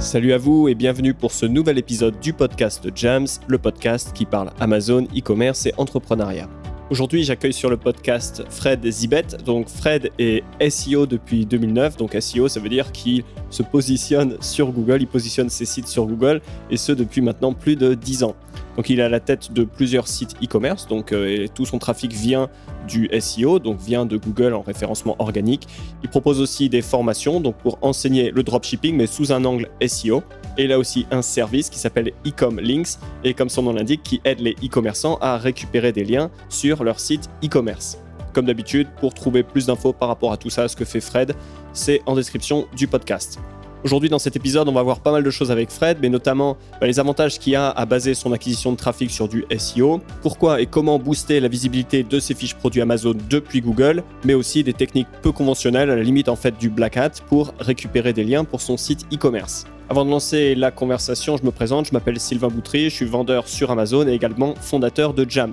Salut à vous et bienvenue pour ce nouvel épisode du podcast Jams, le podcast qui parle Amazon, e-commerce et entrepreneuriat. Aujourd'hui, j'accueille sur le podcast Fred Zibet. Donc, Fred est SEO depuis 2009. Donc, SEO, ça veut dire qu'il se positionne sur Google, il positionne ses sites sur Google, et ce depuis maintenant plus de 10 ans. Donc il est à la tête de plusieurs sites e-commerce, donc euh, tout son trafic vient du SEO, donc vient de Google en référencement organique. Il propose aussi des formations donc pour enseigner le dropshipping, mais sous un angle SEO. Et il a aussi un service qui s'appelle Ecom Links, et comme son nom l'indique, qui aide les e-commerçants à récupérer des liens sur leur site e-commerce. Comme d'habitude, pour trouver plus d'infos par rapport à tout ça, ce que fait Fred, c'est en description du podcast. Aujourd'hui, dans cet épisode, on va voir pas mal de choses avec Fred, mais notamment bah, les avantages qu'il a à baser son acquisition de trafic sur du SEO, pourquoi et comment booster la visibilité de ses fiches produits Amazon depuis Google, mais aussi des techniques peu conventionnelles, à la limite en fait du black hat, pour récupérer des liens pour son site e-commerce. Avant de lancer la conversation, je me présente, je m'appelle Sylvain Boutry, je suis vendeur sur Amazon et également fondateur de Jams.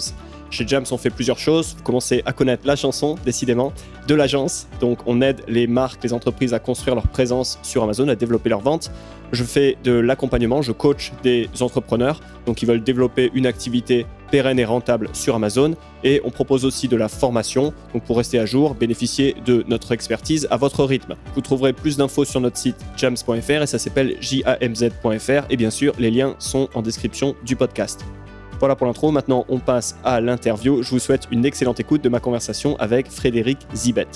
Chez Jams, on fait plusieurs choses. Vous commencez à connaître la chanson, décidément, de l'agence. Donc, on aide les marques, les entreprises à construire leur présence sur Amazon, à développer leur vente. Je fais de l'accompagnement, je coach des entrepreneurs, donc ils veulent développer une activité pérenne et rentable sur Amazon. Et on propose aussi de la formation, donc pour rester à jour, bénéficier de notre expertise à votre rythme. Vous trouverez plus d'infos sur notre site jams.fr et ça s'appelle jamz.fr. Et bien sûr, les liens sont en description du podcast. Voilà pour l'intro, maintenant on passe à l'interview. Je vous souhaite une excellente écoute de ma conversation avec Frédéric Zibet.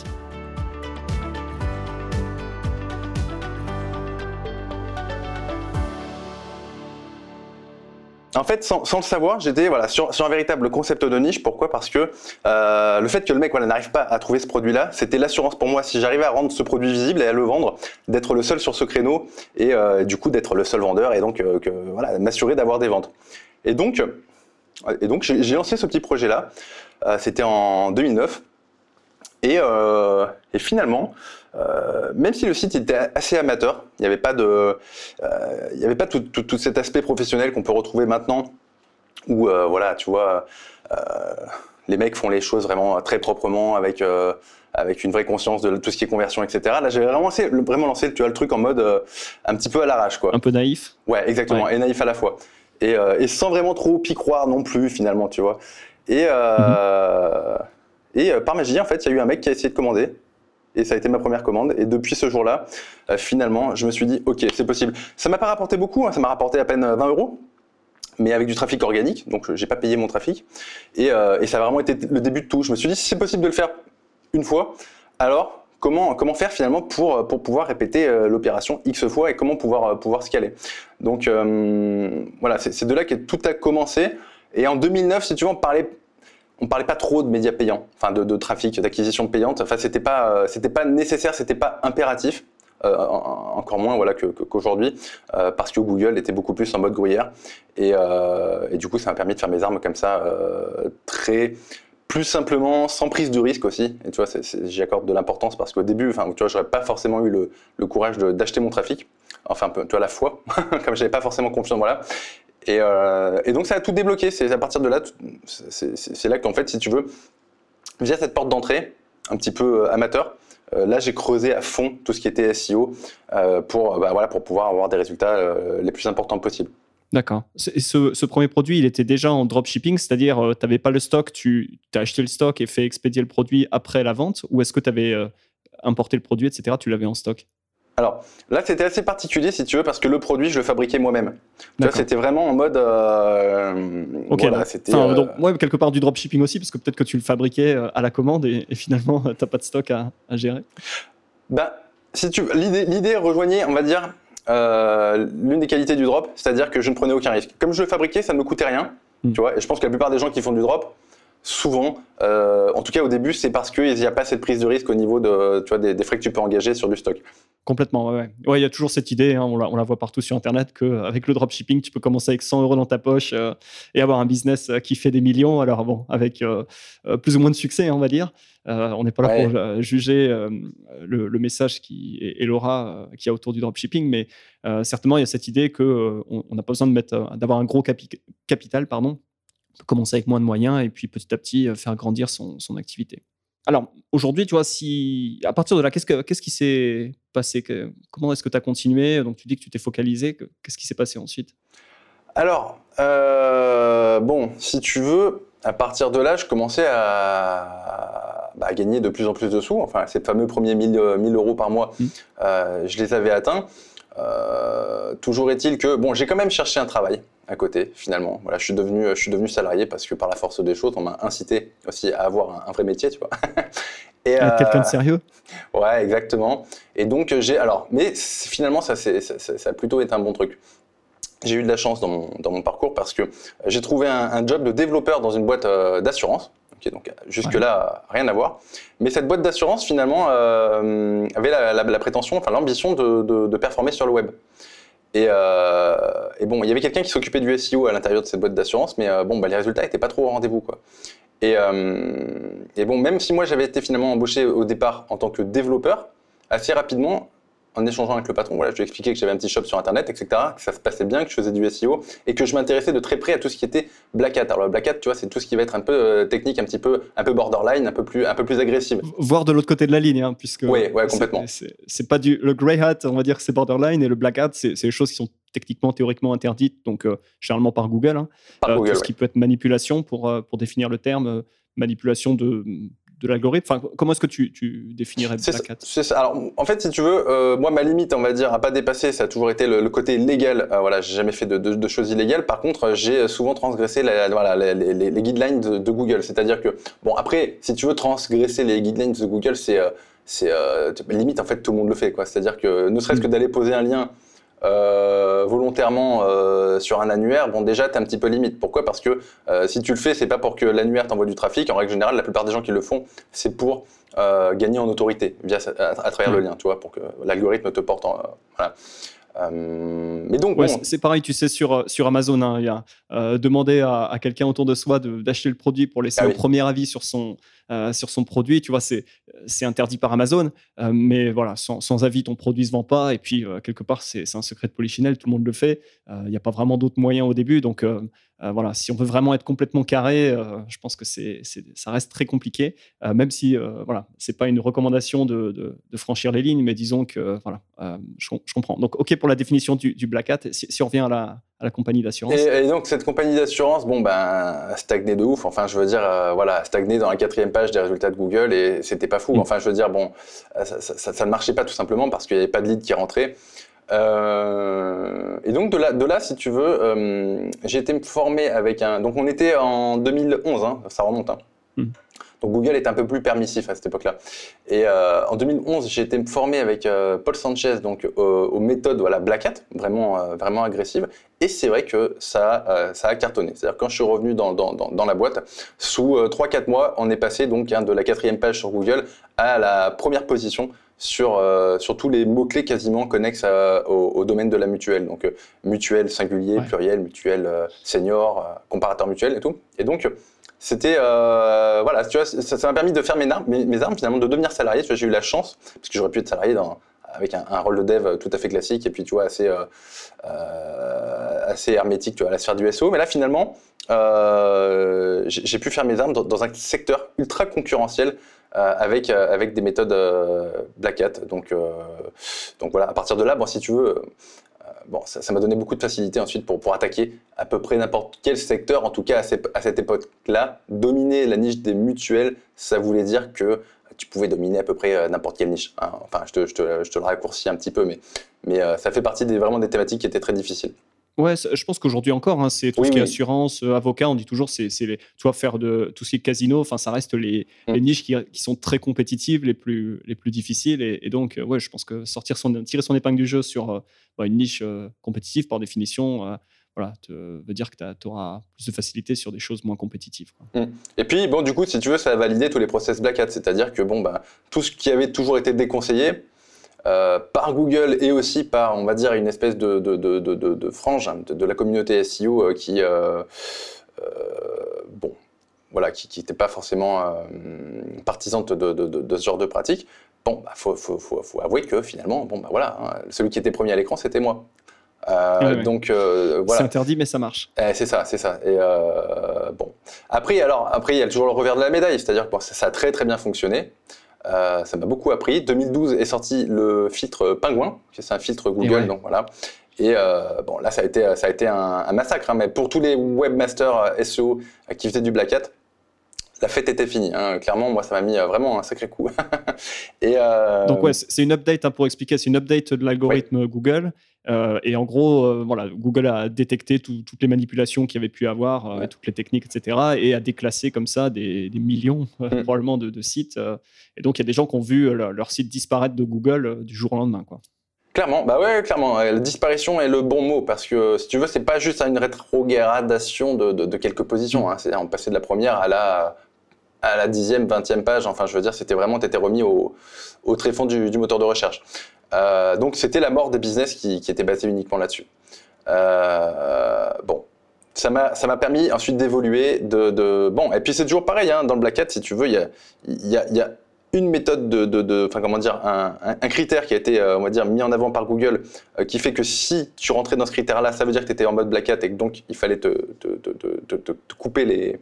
En fait, sans, le savoir, j'étais voilà, sur, un véritable concept de niche. Pourquoi? Parce que euh, le fait que le mec voilà, n'arrive pas à trouver ce produit-là, c'était l'assurance pour moi. Si j'arrivais à rendre ce produit visible et à le vendre, d'être le seul sur ce créneau et euh, du coup d'être le seul vendeur et donc euh, voilà, m'assurer d'avoir des ventes. Et donc, et donc j'ai lancé ce petit projet-là. Euh, c'était en 2009. Euh, et, finalement, euh, même si le site était assez amateur, il n'y avait pas de, il y avait pas tout, cet aspect professionnel qu'on peut retrouver maintenant, où voilà, tu vois, les mecs font les choses vraiment très proprement avec avec une vraie conscience de tout ce qui est conversion, etc. Là, j'avais vraiment lancé, vraiment lancé, tu vois, le truc en mode un petit peu à l'arrache, quoi. Un peu naïf. Ouais, exactement, et naïf à la fois. Euh, et, sans vraiment trop y croire non plus finalement, tu vois. Et, euh, mhm. et euh, par magie, en fait, il y a eu un mec qui a essayé de commander. Et ça a été ma première commande. Et depuis ce jour-là, finalement, je me suis dit, ok, c'est possible. Ça m'a pas rapporté beaucoup, hein. ça m'a rapporté à peine 20 euros mais avec du trafic organique, donc j'ai pas payé mon trafic. Et, et, ça a vraiment été le début de tout. Je me suis dit, si c'est possible de le faire une fois, alors comment, faire finalement pour, pour pouvoir répéter euh, l'opération X fois et comment pouvoir, euh, pouvoir scaler. Donc euh, voilà, c'est de là que tout a commencé. Et en 2009, si tu veux, on parlait on parlait pas trop de médias payants, enfin de, trafic, d'acquisition payante. Enfin, c'était pas, c'était pas nécessaire, c'était pas impératif. encore moins voilà qu'aujourd'hui parce que Google était beaucoup plus en mode gruyère et du coup ça m'a permis de faire mes armes comme ça très plus simplement, sans prise de risque aussi. Et tu vois, j'y accorde de l'importance parce qu'au début, enfin, tu vois, j'aurais pas forcément eu le, courage d'acheter mon trafic. Enfin, un peu, tu vois, la foi, comme j'avais pas forcément confiance, voilà. Et, euh, et, donc, ça a tout débloqué. C'est à partir de là, c'est là qu'en fait, si tu veux, via cette porte d'entrée, un petit peu euh, amateur, euh, là, j'ai creusé à fond tout ce qui était SEO pour, bah, voilà, pour pouvoir avoir des résultats les plus importants possibles. D'accord. Ce, ce, premier produit, il était déjà en dropshipping, c'est-à-dire euh, tu n'avais pas le stock, tu as acheté le stock et fait expédier le produit après la vente, ou est-ce que tu avais euh, importé le produit, etc., tu l'avais en stock? Alors là, c'était assez particulier si tu veux parce que le produit, je le fabriquais moi-même. C'était vraiment en mode. Euh, ok. donc, moi, quelque part du dropshipping aussi, parce que peut-être que tu le fabriquais à la commande et, finalement, tu n'as pas de stock à, à gérer. Bah, si tu l'idée rejoignait, on va dire, euh, l'une des qualités du drop, c'est-à-dire que je ne prenais aucun risque. Comme je le fabriquais, ça ne me coûtait rien, hmm. tu vois, et je pense que la plupart des gens qui font du drop, souvent, euh, en tout cas au début, c'est parce qu'il n'y a pas cette prise de risque au niveau de, tu vois, des, frais que tu peux engager sur du stock. Complètement, ouais. Ouais, il y a toujours cette idée, hein, on, la, voit partout sur Internet, qu'avec le dropshipping, tu peux commencer avec 100 euros dans ta poche euh, et avoir un business qui fait des millions. Alors bon, avec plus ou moins de succès, hein, on va dire. Euh, on n'est pas là pour euh, juger euh, le, message qui, et, l'aura qu'il y a autour du dropshipping, mais certainement, il y a cette idée qu'on n'a pas besoin d'avoir un gros capital, pardon, commencer avec moins de moyens et puis petit à petit faire grandir son, activité. alors aujourd'hui, tu vois, si à partir de là, qu'est-ce, que, qu'est-ce qui s'est passé Comment est-ce que tu as continué? Donc tu dis que tu t'es focalisé. Qu'est-ce qui s'est passé ensuite? Alors, euh, bon, si tu veux, à partir de là, je commençais à, bah, gagner de plus en plus de sous. Enfin, ces fameux premiers 1000, 1000 euros par mois, mmh. euh, je les avais atteints. Euh, toujours est-il que bon, j'ai quand même cherché un travail à côté finalement. Voilà, je suis devenu, je suis devenu salarié parce que par la force des choses, on m'a incité aussi à avoir un, vrai métier, tu vois. Et euh, quelqu'un de sérieux? Ouais, exactement. Et donc j'ai alors, mais finalement ça, ça, ça, a plutôt été un bon truc. J'ai eu de la chance dans mon, dans mon parcours parce que j'ai trouvé un, job de développeur dans une boîte euh, d'assurance donc jusque-là, rien à voir. Mais cette boîte d'assurance, finalement, euh, avait la, prétention, enfin l'ambition de, performer sur le web. Euh, et, bon, il y avait quelqu'un qui s'occupait du SEO à l'intérieur de cette boîte d'assurance, mais euh, bon, bah, les résultats n'étaient pas trop au rendez-vous. Quoi. Et, et, bon, même si moi j'avais été finalement embauché au départ en tant que développeur, assez rapidement, en échangeant avec le patron, voilà, je lui ai expliqué que j'avais un petit shop sur Internet, etc., que ça se passait bien, que je faisais du SEO et que je m'intéressais de très près à tout ce qui était Black Hat. Alors, le Black Hat, tu vois, c'est tout ce qui va être un peu euh, technique, un petit peu, un peu borderline, un peu plus, un peu plus agressif. Voir de l'autre côté de la ligne, hein, puisque. Oui, ouais, complètement. C'est pas du. Le Grey Hat, on va dire que c'est borderline et le Black Hat, c'est des choses qui sont techniquement, théoriquement interdites, donc euh, généralement par Google. Hein. Par Google, tout ce qui peut être manipulation pour, pour définir le terme manipulation de de l'algorithme enfin, Comment est-ce que tu, définirais Black Hat ça. Alors, en fait, si tu veux, euh, moi, ma limite, on va dire, à pas dépasser, ça a toujours été le, côté légal. Euh, voilà, j'ai jamais fait de, choses illégales. Par contre, j'ai souvent transgressé voilà, les, guidelines de, Google. C'est-à-dire que, bon, après, si tu veux transgresser les guidelines de Google, c'est euh, c'est limite, en fait, tout le monde le fait. C'est-à-dire que, ne serait-ce que mm. d'aller poser un lien euh, volontairement euh, sur un annuaire, bon déjà tu es un petit peu limite. Pourquoi? Parce que euh, si tu le fais, c'est pas pour que l'annuaire t'envoie du trafic. En règle générale, la plupart des gens qui le font, c'est pour gagner en autorité via à, travers le lien, tu vois, pour que l'algorithme te porte en voilà. mais donc, c'est pareil, tu sais, sur, sur Amazon, hein, il y a demander à, quelqu'un autour de soi d'acheter le produit pour laisser ah un premier avis sur son, euh, sur son produit. Tu vois, c'est interdit par Amazon, euh, mais voilà, sans, avis, ton produit se vend pas. Et puis, euh, quelque part, c'est un secret de polichinelle, tout le monde le fait. Il n'y a pas vraiment d'autres moyens au début. Donc, voilà, si on veut vraiment être complètement carré, je pense que c'est ça reste très compliqué, même si, voilà, c'est pas une recommandation de, franchir les lignes, mais disons que, voilà, je, comprends. Donc, OK pour la définition du, Black Hat. Si, on revient à la, à la compagnie d'assurance. Et, donc, cette compagnie d'assurance, bon, ben, a stagné de ouf. Enfin, je veux dire, voilà, stagné dans la quatrième page des résultats de Google et c'était pas fou. Mm. Enfin, je veux dire, bon, euh, ça, ne marchait pas tout simplement parce qu'il n'y avait pas de lead qui rentrait. Euh, et donc de là, de là, si tu veux, euh, j'ai été formé avec un. Donc on était en 2011, hein, ça remonte. Hein. Mm. Donc Google est un peu plus permissif à cette époque-là. Et euh, en 2011, j'ai été formé avec euh, Paul Sanchez donc aux méthodes voilà Black Hat, vraiment euh, vraiment agressives. Et c'est vrai que ça ça a cartonné. C'est-à-dire quand je suis revenu dans, dans, dans la boîte, sous 3-4 mois, on est passé donc hein, de la quatrième page sur Google à la première position sur, sur tous les mots-clés quasiment connexes au, domaine de la mutuelle. Donc mutuelle singulier, pluriel, mutuelle senior, comparateur mutuel et tout. Et donc c'était euh, voilà, tu vois, ça m'a permis de faire mes armes, mes, armes finalement, de devenir salarié. Tu vois, j'ai eu la chance parce que j'aurais pu être salarié dans, avec un, rôle de dev tout à fait classique et puis tu vois assez euh, euh, assez hermétique, tu vois, à la sphère du SEO. Mais là, finalement, j'ai pu faire mes armes dans, un secteur ultra concurrentiel. avec, avec des méthodes Black Hat. Donc, donc voilà, à partir de là, bon, si tu veux, bon, ça m'a donné beaucoup de facilité ensuite pour, pour attaquer à peu près n'importe quel secteur. En tout cas, à, cette époque-là, dominer la niche des mutuelles, ça voulait dire que tu pouvais dominer à peu près euh, n'importe quelle niche. Hein. Enfin, je te, je, te, je te, le raccourcis un petit peu, mais, mais euh, ça fait partie des, vraiment des thématiques qui étaient très difficiles. Ouais, je pense qu'aujourd'hui encore, hein, c'est tout ce qui est assurance, euh, avocat, on dit toujours, c'est, tu vois, faire de tout ce qui est casino, enfin, ça reste les, mm. les niches qui, qui, sont très compétitives, les plus, les plus difficiles. Et, donc, ouais, je pense que sortir son, tirer son épingle du jeu sur bah, une niche compétitive, par définition, voilà, te, veut dire que tu auras plus de facilité sur des choses moins compétitives. Mm. Et puis, bon, du coup, si tu veux, ça a validé tous les process Black Hat, c'est-à-dire que bon, bah, tout ce qui avait toujours été déconseillé, euh, par Google et aussi par, on va dire, une espèce de, de, de, de frange hein, de, la communauté SEO euh, qui, euh, bon, voilà, qui n'était pas forcément partisante de, ce genre de pratique. Bon, il bah, faut, faut, faut, avouer que finalement, bon, bah, voilà, hein, celui qui était premier à l'écran, c'était moi. Donc voilà. C'est interdit, mais ça marche. Eh, c'est ça, c'est ça. Et bon. Après, alors, après, il y a toujours le revers de la médaille, c'est-à-dire que ça a très très bien fonctionné. Ça m'a beaucoup appris. 2012 est sorti le filtre Pingouin, c'est un filtre Google, donc voilà. Et bon, là, ça a été, ça a été un, massacre, hein, mais pour tous les webmasters SEO qui faisaient du Black Hat, la fête était finie. Hein. Clairement, moi, ça m'a mis euh, vraiment un sacré coup. et euh, Donc ouais, c'est une update hein, pour expliquer. C'est une update de l'algorithme Google. Euh, et en gros, voilà, Google a détecté toutes les manipulations qu'il y avait pu avoir, toutes les techniques, etc., et a déclassé comme ça des, millions mm. probablement de, sites. et donc, il y a des gens qui ont vu leur, site disparaître de Google du jour au lendemain, quoi. Clairement, bah ouais, clairement. La disparition est le bon mot parce que si tu veux, c'est pas juste une rétrogradation de, de, quelques positions. Hein. C'est on passait de la première à la à la dixième, vingtième page. Enfin, je veux dire, c'était vraiment, tu étais remis au, au tréfonds du, du, moteur de recherche. Euh, donc, c'était la mort des business qui, qui était basée uniquement là-dessus. Euh, bon, ça m'a permis ensuite d'évoluer de, bon et puis c'est toujours pareil hein, dans le Black Hat si tu veux il y a y y a une méthode de, de, enfin comment dire, un, un, critère qui a été, euh, on va dire, mis en avant par Google, qui fait que si tu rentrais dans ce critère-là, ça veut dire que tu étais en mode Black Hat et que donc il fallait te, te, te, te couper les,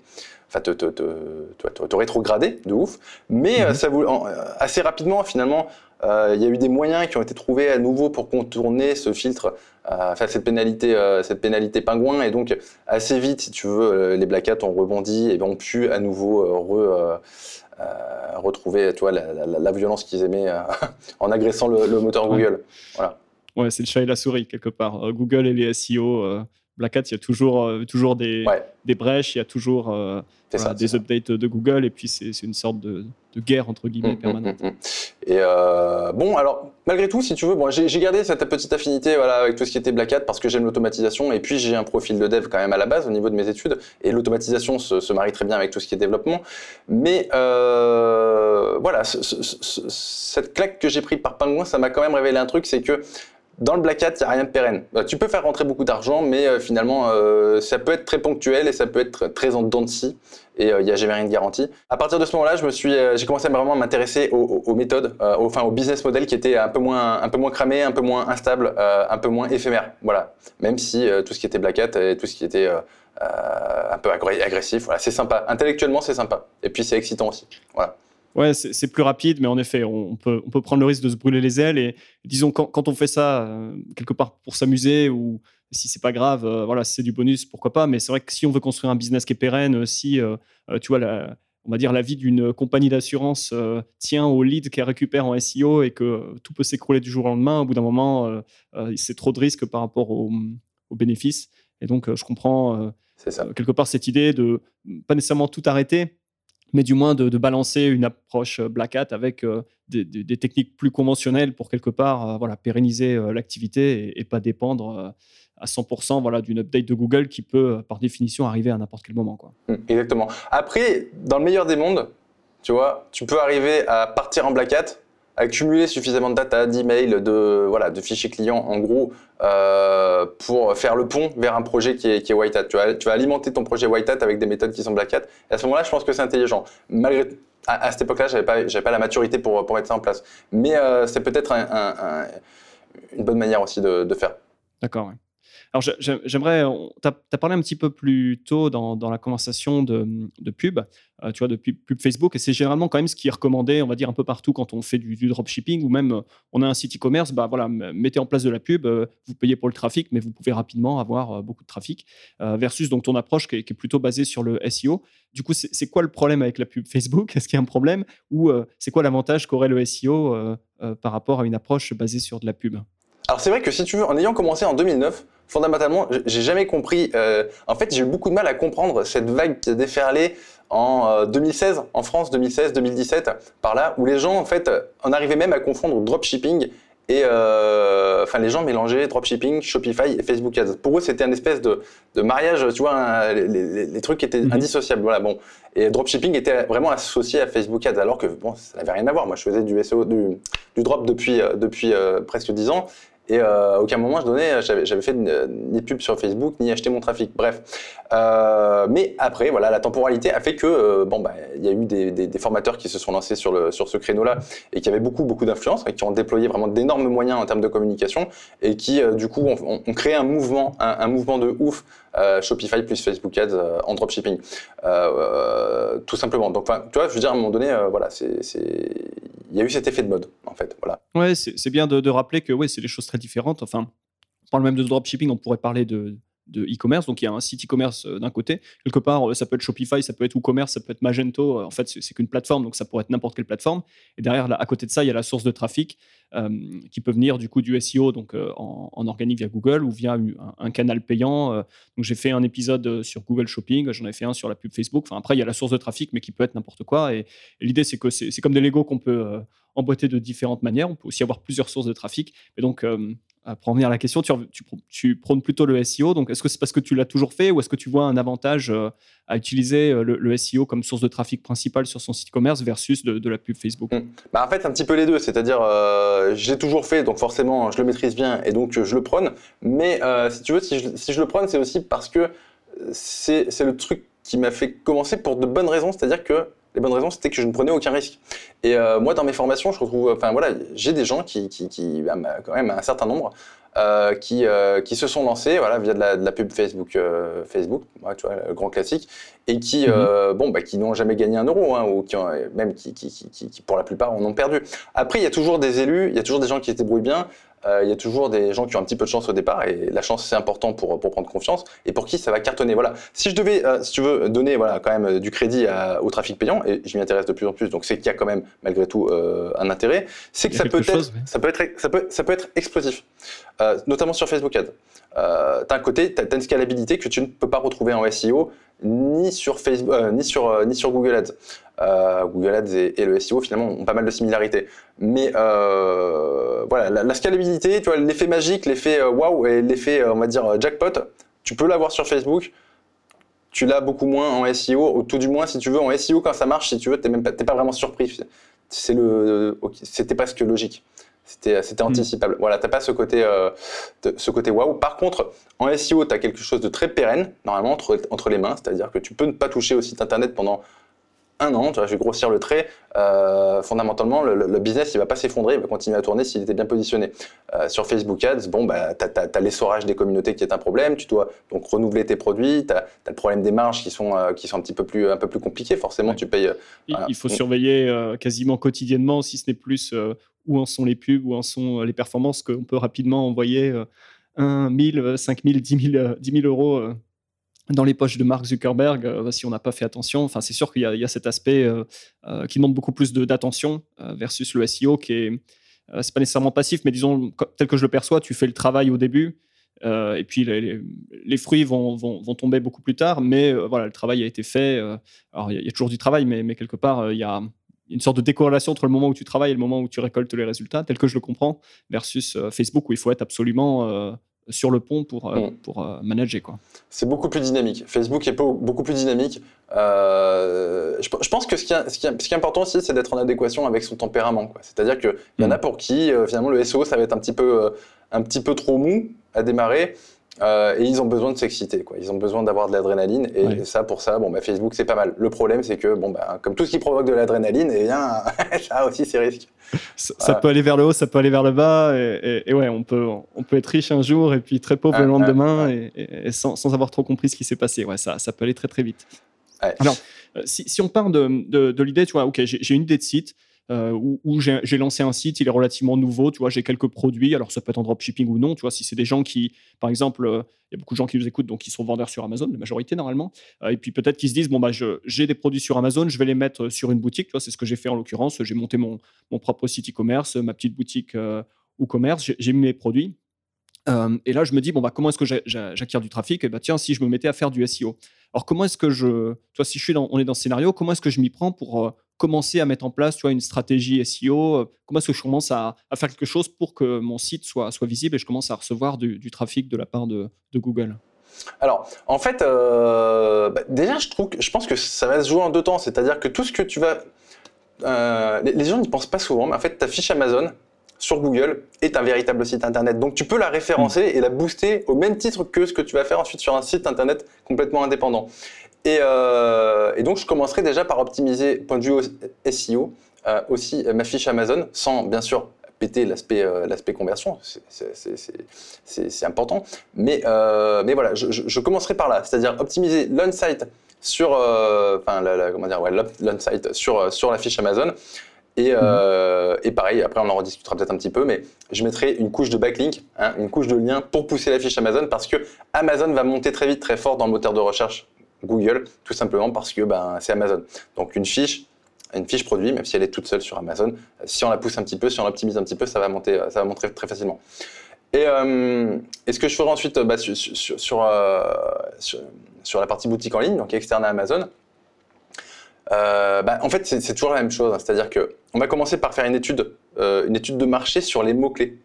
enfin te, te, te, te, rétrograder de ouf. Mais euh, mhm. ça assez rapidement, finalement, il y a eu des moyens qui ont été trouvés à nouveau pour contourner ce filtre, enfin cette pénalité, cette pénalité pingouin. Et donc assez vite, si tu veux, les Black Hat ont rebondi et ont pu à nouveau re euh, retrouver tu vois, la, violence qu'ils aimaient euh, en agressant le, moteur Google. Voilà. Ouais, c'est le chat et la souris quelque part. Euh, Google et les SEO, Black Hat, il y a toujours, toujours des, des brèches, il y a toujours des updates de Google, et puis c'est une sorte de, de, guerre entre guillemets mm, mm, permanente. Mm, et euh, bon, alors malgré tout, si tu veux, bon, j'ai gardé cette petite affinité voilà, avec tout ce qui était Black Hat parce que j'aime l'automatisation, et puis j'ai un profil de dev quand même à la base au niveau de mes études, et l'automatisation se, se, marie très bien avec tout ce qui est développement. Mais euh, voilà, cette claque que j'ai pris par Penguin, ça m'a quand même révélé un truc, c'est que dans le Black Hat, il n'y a rien de pérenne. Bah, tu peux faire rentrer beaucoup d'argent, mais euh, finalement, euh, ça peut être très ponctuel et ça peut être très en dents de scie. Et euh, il n'y a jamais rien de garanti. À partir de ce moment-là, je me suis, j'ai commencé à vraiment m'intéresser aux, méthodes, enfin au business model qui était un peu moins, un peu moins cramé, un peu moins instable, un peu moins éphémère. Voilà. Même si tout ce qui était Black Hat et tout ce qui était un peu agressif, voilà, c'est sympa. Intellectuellement, c'est sympa. Et puis c'est excitant aussi. Voilà. Ouais, c'est plus rapide, mais en effet, on peut, on peut prendre le risque de se brûler les ailes. Et disons, quand, quand on fait ça euh, quelque part pour s'amuser ou si c'est pas grave, euh, voilà, si c'est du bonus, pourquoi pas. Mais c'est vrai que si on veut construire un business qui est pérenne, si euh, tu vois, la, on va dire la vie d'une compagnie d'assurance tient au lead qu'elle récupère en SEO et que tout peut s'écrouler du jour au lendemain, au bout d'un moment, c'est trop de risques par rapport aux bénéfices. Et donc, je comprends quelque part cette idée de pas nécessairement tout arrêter, mais du moins de, balancer une approche euh, Black Hat avec euh, des, techniques plus conventionnelles pour quelque part euh, voilà, pérenniser l'activité et, pas dépendre à 100% voilà, d'une update de Google qui peut par définition arriver à n'importe quel moment. Quoi. Mmh, exactement. Après, dans le meilleur des mondes, tu vois, tu peux arriver à partir en Black Hat accumuler suffisamment de data, d'emails, de, voilà, de fichiers clients, en gros, euh, pour faire le pont vers un projet qui est, qui White Hat. Tu vas, tu vas alimenter ton projet White Hat avec des méthodes qui sont Black Hat. Et à ce moment-là, je pense que c'est intelligent. Malgré, à, cette époque-là, j'avais pas, j'avais pas la maturité pour, pour mettre ça en place. Mais euh, c'est peut-être un, une bonne manière aussi de, de faire. D'accord. Ouais. Alors, j'aimerais. Tu as, parlé un petit peu plus tôt dans, la conversation de, de pub, euh, tu vois, de pub, Facebook, et c'est généralement quand même ce qui est recommandé, on va dire, un peu partout quand on fait du, dropshipping ou même euh, on a un site e-commerce, bah voilà, mettez en place de la pub, euh, vous payez pour le trafic, mais vous pouvez rapidement avoir beaucoup de trafic, versus donc ton approche qui est, plutôt basée sur le SEO. Du coup, c'est quoi le problème avec la pub Facebook? Est-ce qu'il y a un problème? Ou c'est quoi l'avantage qu'aurait le SEO par rapport à une approche basée sur de la pub? Alors c'est vrai que si tu veux, en ayant commencé en 2009, fondamentalement, j'ai jamais compris. Euh, en fait, j'ai eu beaucoup de mal à comprendre cette vague qui a déferlé en 2016, euh, en France, 2016, 2017, par là, où les gens, en fait, en arrivaient même à confondre dropshipping et euh, enfin les gens mélangeaient dropshipping, Shopify et Facebook Ads. Pour eux, c'était un espèce de, de, mariage, tu vois, les, trucs étaient mhm. indissociables. Voilà, bon. Et dropshipping était vraiment associé à Facebook Ads, alors que bon, ça n'avait rien à voir. Moi, je faisais du SEO, du, du drop depuis depuis presque 10 ans, Et euh, à aucun moment je donnais, j'avais fait ni pub sur Facebook ni acheté mon trafic. Bref. Euh, mais après, voilà, la temporalité a fait que euh, bon, bah, il y a eu des, formateurs qui se sont lancés sur, ce créneau-là et qui avaient beaucoup, beaucoup d'influence et qui ont déployé vraiment d'énormes moyens en termes de communication et qui, du coup, ont, créé un mouvement, un, mouvement de ouf. Shopify plus Facebook Ads en dropshipping, tout simplement. Donc, tu vois, je veux dire, à un moment donné, voilà, c'est, il y a eu cet effet de mode, en fait, voilà. Ouais, c'est bien de, de rappeler que ouais, c'est des choses très différentes. Enfin, on parle même de dropshipping, on pourrait parler de, de e-commerce. Donc il y a un site e-commerce euh, d'un côté. Quelque part, euh, ça peut être Shopify, ça peut être WooCommerce, ça peut être Magento. Euh, en fait, c'est qu'une plateforme, donc ça pourrait être n'importe quelle plateforme. Et derrière, là, à côté de ça, il y a la source de trafic qui peut venir du coup du SEO, donc en, organique via Google ou via un, canal payant. donc j'ai fait un épisode sur Google Shopping, j'en ai fait un sur la pub Facebook. Enfin, après, il y a la source de trafic, mais qui peut être n'importe quoi. Et, l'idée, c'est que c'est comme des Lego qu'on peut emboîter de différentes manières. On peut aussi avoir plusieurs sources de trafic. Et donc, pour revenir à la question, tu, prônes plutôt le SEO. Donc, est-ce que c'est parce que tu l'as toujours fait ou est-ce que tu vois un avantage euh, à utiliser euh, le, SEO comme source de trafic principal sur son site commerce versus de, la pub Facebook? Hmm. bah, En fait, un petit peu les deux. C'est-à-dire, euh, j'ai toujours fait, donc forcément, je le maîtrise bien et donc je le prône. Mais si tu veux, si je le prône, c'est aussi parce que c'est le truc qui m'a fait commencer pour de bonnes raisons. C'est-à-dire que les bonnes raisons, c'était que je ne prenais aucun risque. Et euh, moi, dans mes formations, je retrouve, enfin voilà, j'ai des gens qui, qui, qui, bah, quand même un certain nombre, euh, qui, euh, qui se sont lancés, voilà, via de la, de la pub Facebook, Facebook, tu vois, le grand classique, et qui, mhm. bon, bah, qui n'ont jamais gagné un euro, hein, ou qui ont, même qui, qui, qui, pour la plupart, en ont perdu. Après, il y a toujours des élus, il y a toujours des gens qui se débrouillent bien. Euh, il y a toujours des gens qui ont un petit peu de chance au départ et la chance c'est important pour, pour prendre confiance et pour qui ça va cartonner. Voilà. Si je devais, euh, si tu veux, donner voilà quand même euh, du crédit au trafic payant et je m'y intéresse de plus en plus, donc c'est qu'il y a quand même malgré tout un intérêt, c'est que ça peut, être, ça peut être ça peut ça peut être explosif, notamment sur Facebook Ads. Euh, tu as un côté, tu as, une scalabilité que tu ne peux pas retrouver en SEO ni sur Facebook, ni sur ni sur Google Ads. Euh, Google Ads et, le SEO finalement ont pas mal de similarités. Mais euh, voilà, la, scalabilité, tu vois, l'effet magique, l'effet euh, waouh et l'effet, on va dire, jackpot, tu peux l'avoir sur Facebook. Tu l'as beaucoup moins en SEO, ou tout du moins si tu veux en SEO quand ça marche, si tu veux, t'es même pas, pas vraiment surpris. C'est le, c'était presque logique. C'était, c'était hmm. anticipable. Voilà, t'as pas ce côté, ce côté waouh. Par contre, en SEO, tu as quelque chose de très pérenne, normalement, entre, entre les mains. C'est-à-dire que tu peux ne pas toucher au site internet pendant un an, tu vois, je vais grossir le trait, euh, fondamentalement, le, business, il va pas s'effondrer, il va continuer à tourner s'il était bien positionné. Euh, sur Facebook Ads, bon, bah, tu as, l'essorage des communautés qui est un problème, tu dois donc renouveler tes produits, tu as, le problème des marges qui sont, euh, qui sont un petit peu plus, un peu plus compliqués, forcément, tu payes... il, faut surveiller quasiment quotidiennement, si ce n'est plus, où en sont les pubs, où en sont les performances, qu'on peut rapidement envoyer 1, 1000, 5000, 10 000, 10 000 euros dans les poches de Mark Zuckerberg euh, si on n'a pas fait attention. Enfin, c'est sûr qu'il y, a cet aspect euh, euh, qui demande beaucoup plus d'attention versus le SEO qui est c'est pas nécessairement passif, mais disons tel que je le perçois, tu fais le travail au début. et puis les, fruits vont, tomber beaucoup plus tard, mais voilà, le travail a été fait. alors il y, a toujours du travail, mais quelque part, il y a une sorte de décorrélation entre le moment où tu travailles et le moment où tu récoltes les résultats, tel que je le comprends, versus Facebook où il faut être absolument sur le pont pour, euh, mm. pour euh, manager. Quoi. C'est beaucoup plus dynamique. Facebook est beaucoup plus dynamique. Euh, je, pense que ce qui, est, ce, qui est, important aussi, c'est d'être en adéquation avec son tempérament. C'est-à-dire qu'il y en a mm. pour qui, finalement, le SEO, ça va être un petit peu, un petit peu trop mou à démarrer. Euh, et ils ont besoin de s'exciter, quoi. Ils ont besoin d'avoir de l'adrénaline. Et ça, pour ça, bon, bah, Facebook, c'est pas mal. Le problème, c'est que, bon, bah, comme tout ce qui provoque de l'adrénaline, et eh bien, ça a aussi ses risques. Ça, peut aller vers le haut, ça peut aller vers le bas. Et, ouais, on peut, on peut être riche un jour et puis très pauvre le lendemain et, sans, sans, avoir trop compris ce qui s'est passé. Ouais, ça, ça peut aller très, très vite. Alors, euh, si, si, on part de, de, de l'idée, tu vois, OK, j'ai une idée de site. Euh, où, j'ai lancé un site, il est relativement nouveau, tu vois, j'ai quelques produits, alors ça peut être en dropshipping ou non, tu vois, si c'est des gens qui, par exemple, euh, il y a beaucoup de gens qui nous écoutent, donc qui sont vendeurs sur Amazon, la majorité normalement, euh, et puis peut-être qu'ils se disent, bon, bah, j'ai des produits sur Amazon, je vais les mettre sur une boutique, tu vois, c'est ce que j'ai fait en l'occurrence, j'ai monté mon, propre site e-commerce, ma petite boutique ou commerce, j'ai mis mes produits, et là, je me dis, bon, bah, comment est-ce que j'acquiers du trafic? Et bah, tiens, si je me mettais à faire du SEO. Alors, comment est-ce que je. Toi, si je suis dans, on est dans ce scénario, comment est-ce que je m'y prends pour commencer à mettre en place tu vois, une stratégie SEO euh, Comment est-ce que je commence à, faire quelque chose pour que mon site soit, soit visible et je commence à recevoir du, trafic de la part de, Google? Alors, en fait, euh, bah, déjà, je trouve, je pense que ça va se jouer en deux temps. C'est-à-dire que tout ce que tu vas, euh, les, gens n'y pensent pas souvent, mais en fait, ta fiche Amazon, sur Google est un véritable site internet. Donc tu peux la référencer et la booster au même titre que ce que tu vas faire ensuite sur un site internet complètement indépendant. Et, et donc je commencerai déjà par optimiser, point de vue SEO, aussi ma fiche Amazon, sans bien sûr péter l'aspect euh, l'aspect conversion, c'est important. Mais, euh, mais voilà, je, je, commencerai par là, c'est-à-dire optimiser l'on-site sur, euh, enfin, la, comment dire, ouais, sur, sur la fiche Amazon. Et, mhm. et, pareil, après on en rediscutera peut-être un petit peu, mais je mettrai une couche de backlink, hein, une couche de lien pour pousser la fiche Amazon parce que Amazon va monter très vite, très fort dans le moteur de recherche Google, tout simplement parce que ben, c'est Amazon. Donc une fiche, une fiche produit, même si elle est toute seule sur Amazon. Si on la pousse un petit peu, si on l'optimise un petit peu, ça va monter, ça va monter très facilement. Et, euh, ce que je ferai ensuite bah, sur, sur, euh, la partie boutique en ligne, donc externe à Amazon, euh, bah, en fait, c'est toujours la même chose. Hein. C'est-à-dire que on va commencer par faire une étude, euh, une étude de marché sur les mots-clés.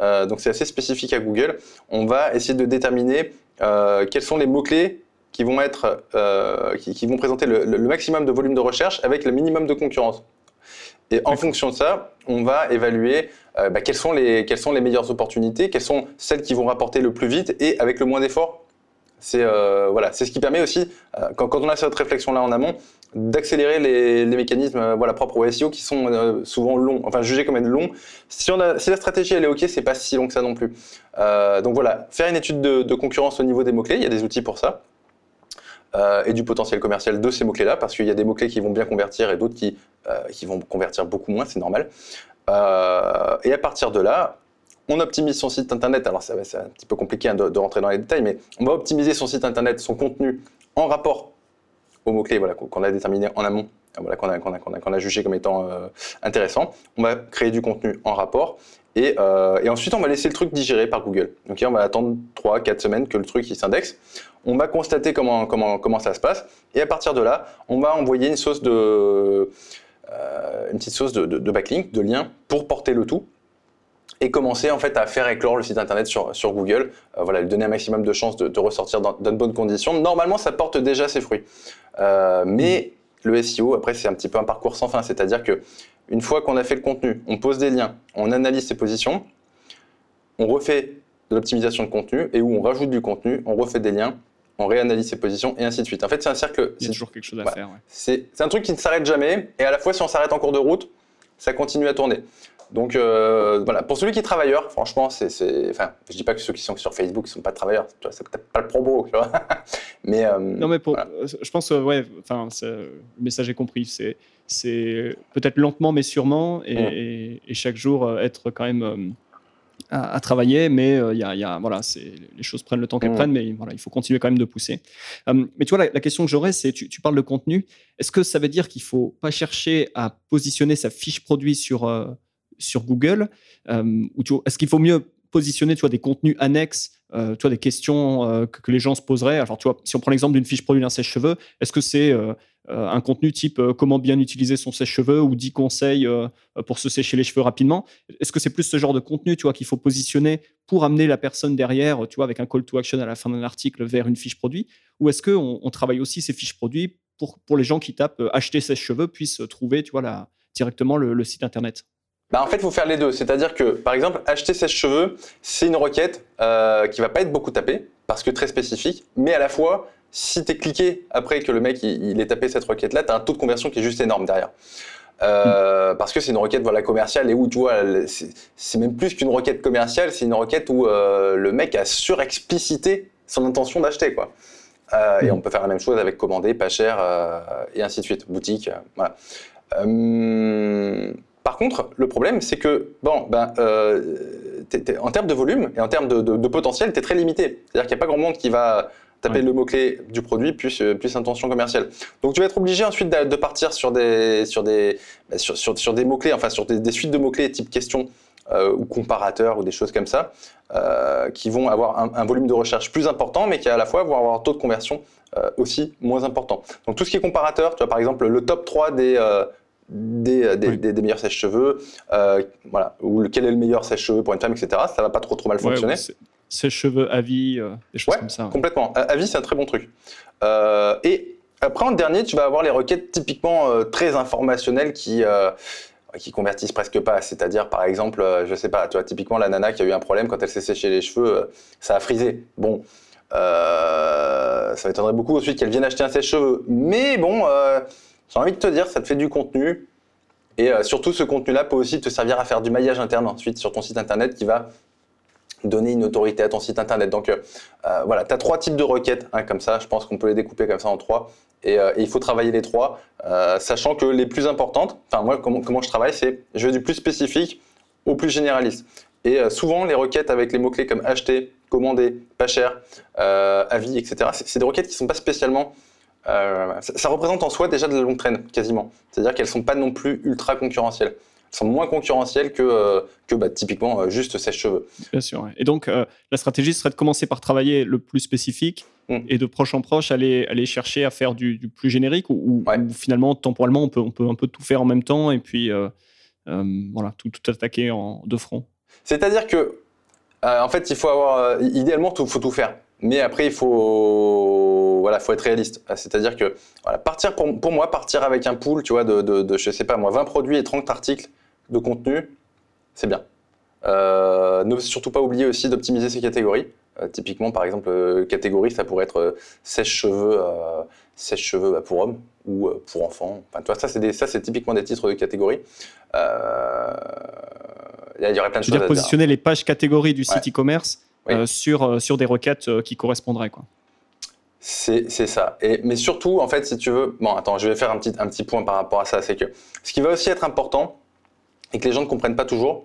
Euh, donc, c'est assez spécifique à Google. On va essayer de déterminer quels sont les mots-clés qui vont, être, euh, qui, vont présenter le, maximum de volume de recherche avec le minimum de concurrence. Et en fonction de ça, on va évaluer euh, bah, quelles, sont les, quelles sont les meilleures opportunités, quelles sont celles qui vont rapporter le plus vite et avec le moins d'efforts. C'est euh, voilà, c'est ce qui permet aussi, quand, quand, on a cette réflexion-là en amont, d'accélérer les, les, mécanismes voilà, propres au SEO qui sont souvent longs, enfin jugés comme être longs. Si, on a, si la stratégie elle est OK, c'est pas si long que ça non plus. donc voilà, faire une étude de, de concurrence au niveau des mots-clés, il y a des outils pour ça. Euh, et du potentiel commercial de ces mots-clés-là, parce qu'il y a des mots-clés qui vont bien convertir et d'autres qui, euh, qui vont convertir beaucoup moins, c'est normal. Euh, et à partir de là, on optimise son site internet. Alors, c'est un petit peu compliqué hein, de, rentrer dans les détails, mais on va optimiser son site internet, son contenu en rapport aux mots-clés voilà, qu'on a déterminés en amont, voilà, qu'on a, a, a, jugé comme étant intéressant. On va créer du contenu en rapport. Et, et, ensuite, on va laisser le truc digérer par Google. Donc, on va attendre 3-4 semaines que le truc s'indexe on va constater comment, ça se passe, et à partir de là, on va envoyer une, sauce de, euh, petite sauce de, de, backlink, de lien, pour porter le tout, et commencer en fait à faire éclore le site internet sur, Google, euh, voilà, lui donner un maximum de chances de, ressortir dans, de bonnes conditions. Normalement, ça porte déjà ses fruits. Euh, mais le SEO, après, c'est un petit peu un parcours sans fin, c'est-à-dire que une fois qu'on a fait le contenu, on pose des liens, on analyse ses positions, on refait de l'optimisation de contenu et où on rajoute du contenu, on refait des liens, on réanalyse ses positions et ainsi de suite. En fait, c'est un cercle. Il y a toujours quelque chose à faire. C'est un truc qui ne s'arrête jamais et à la fois, si on s'arrête en cours de route, ça continue à tourner. Donc euh, voilà, pour celui qui est travailleur, franchement, c'est, enfin, je dis pas que ceux qui sont sur Facebook ne sont pas travailleurs, c'est peut-être pas le tu vois. mais euh, non, mais pour, je pense, ouais, enfin, le message est compris. C'est, c'est peut-être lentement mais sûrement et, et, chaque jour euh, être quand même à, travailler, mais il y, a, voilà, les choses prennent le temps qu'elles mmh. prennent, mais voilà, il faut continuer quand même de pousser. mais tu vois, la, question que j'aurais, c'est tu, tu, parles de contenu. Est-ce que ça veut dire qu'il faut pas chercher à positionner sa fiche produit sur sur Google ou est-ce qu'il faut mieux positionner tu vois, des contenus annexes, euh, tu vois, des questions que, les gens se poseraient? Alors, tu vois, si on prend l'exemple d'une fiche produit d'un sèche-cheveux, est-ce que c'est euh, un contenu type euh, comment bien utiliser son sèche-cheveux ou 10 conseils euh, pour se sécher les cheveux rapidement. Est-ce que c'est plus ce genre de contenu tu vois, qu'il faut positionner pour amener la personne derrière, tu avec un call to action à la fin d'un article vers une fiche produit? Ou est-ce qu'on on travaille aussi ces fiches produits pour, pour les gens qui tapent acheter sèche-cheveux puissent trouver tu directement le, site internet? Bah en fait, il faut faire les deux. C'est-à-dire que, par exemple, acheter sèche-cheveux, c'est une requête euh, qui va pas être beaucoup tapée, parce que très spécifique, mais à la fois, si tu es cliqué après que le mec il, ait tapé cette requête là, tu as un taux de conversion qui est juste énorme derrière. Euh, parce que c'est une requête voilà commerciale et où tu vois c'est même plus qu'une requête commerciale, c'est une requête où euh, le mec a surexplicité son intention d'acheter quoi. Euh, et mm. on peut faire la même chose avec commander, pas cher et ainsi de suite, boutique. voilà. par contre, le problème, c'est que, bon, ben, en termes de volume et en termes de, de, de potentiel, tu es très limité. C'est-à-dire qu'il n'y a pas grand monde qui va taper le mot-clé du produit plus, euh, plus intention commerciale. Donc tu vas être obligé ensuite de, partir sur des, sur des, bah, sur, sur, des mots-clés, enfin sur des, suites de mots-clés type question euh, ou comparateur ou des choses comme ça, euh, qui vont avoir un, volume de recherche plus important, mais qui à la fois vont avoir un taux de conversion aussi moins important. Donc tout ce qui est comparateur, tu vois par exemple le top 3 des... Des, des, des, meilleurs sèche-cheveux, voilà, ou lequel est le meilleur sèche-cheveux pour une femme, etc. Ça va pas trop trop mal fonctionner cheveux à vie, euh, des choses comme ça. Complètement. À, vie, c'est un très bon truc. Euh, et après, en dernier, tu vas avoir les requêtes typiquement euh, très informationnelles qui, qui convertissent presque pas. C'est-à-dire, par exemple, je sais pas, tu vois, typiquement la nana qui a eu un problème quand elle s'est séché les cheveux, ça a frisé. Bon, ça m'étonnerait beaucoup ensuite qu'elle vienne acheter un sèche-cheveux. Mais bon, j'ai envie de te dire, ça te fait du contenu. Et surtout, ce contenu-là peut aussi te servir à faire du maillage interne ensuite sur ton site internet qui va donner une autorité à ton site internet. Donc euh, euh, voilà, tu as trois types de requêtes hein, comme ça, je pense qu'on peut les découper comme ça en trois. Et, euh, il faut travailler les trois, sachant que les plus importantes, enfin moi comment, je travaille, c'est je vais du plus spécifique au plus généraliste. Et souvent les requêtes avec les mots-clés comme acheter, commander, pas cher, avis, etc., c'est des requêtes qui ne sont pas spécialement... Ça, ça, représente en soi déjà de la longue traîne, quasiment. C'est-à-dire qu'elles ne sont pas non plus ultra concurrentielles sont moins concurrentiels que, euh, que bah, typiquement euh, juste sèche-cheveux. Bien sûr. Et donc, euh, la stratégie serait de commencer par travailler le plus spécifique mm. et de proche en proche aller, aller chercher à faire du, plus générique ou, finalement, temporellement, on peut, on peut un peu tout faire en même temps et puis voilà, tout, tout attaquer en deux fronts. C'est-à-dire que, en fait, il faut avoir, idéalement, il faut tout faire. Mais après, il faut, voilà, faut être réaliste. C'est-à-dire que, voilà, partir pour, pour, moi, partir avec un pool, tu vois, de, de, de, je sais pas moi, 20 produits et 30 articles de contenu, c'est bien. Euh, ne surtout pas oublier aussi d'optimiser ces catégories. Euh, typiquement, par exemple, euh, catégorie, ça pourrait être sèche-cheveux, sèche-cheveux bah, pour hommes ou pour enfants. Enfin, toi, ça, c'est ça, c'est typiquement des titres de catégorie. il y aurait plein de choses. Dire positionner les pages catégories du site e-commerce sur sur des requêtes qui correspondraient, quoi. C'est ça. Et, mais surtout, en fait, si tu veux, bon, attends, je vais faire un petit, un petit point par rapport à ça, c'est que ce qui va aussi être important, et que les gens ne comprennent pas toujours,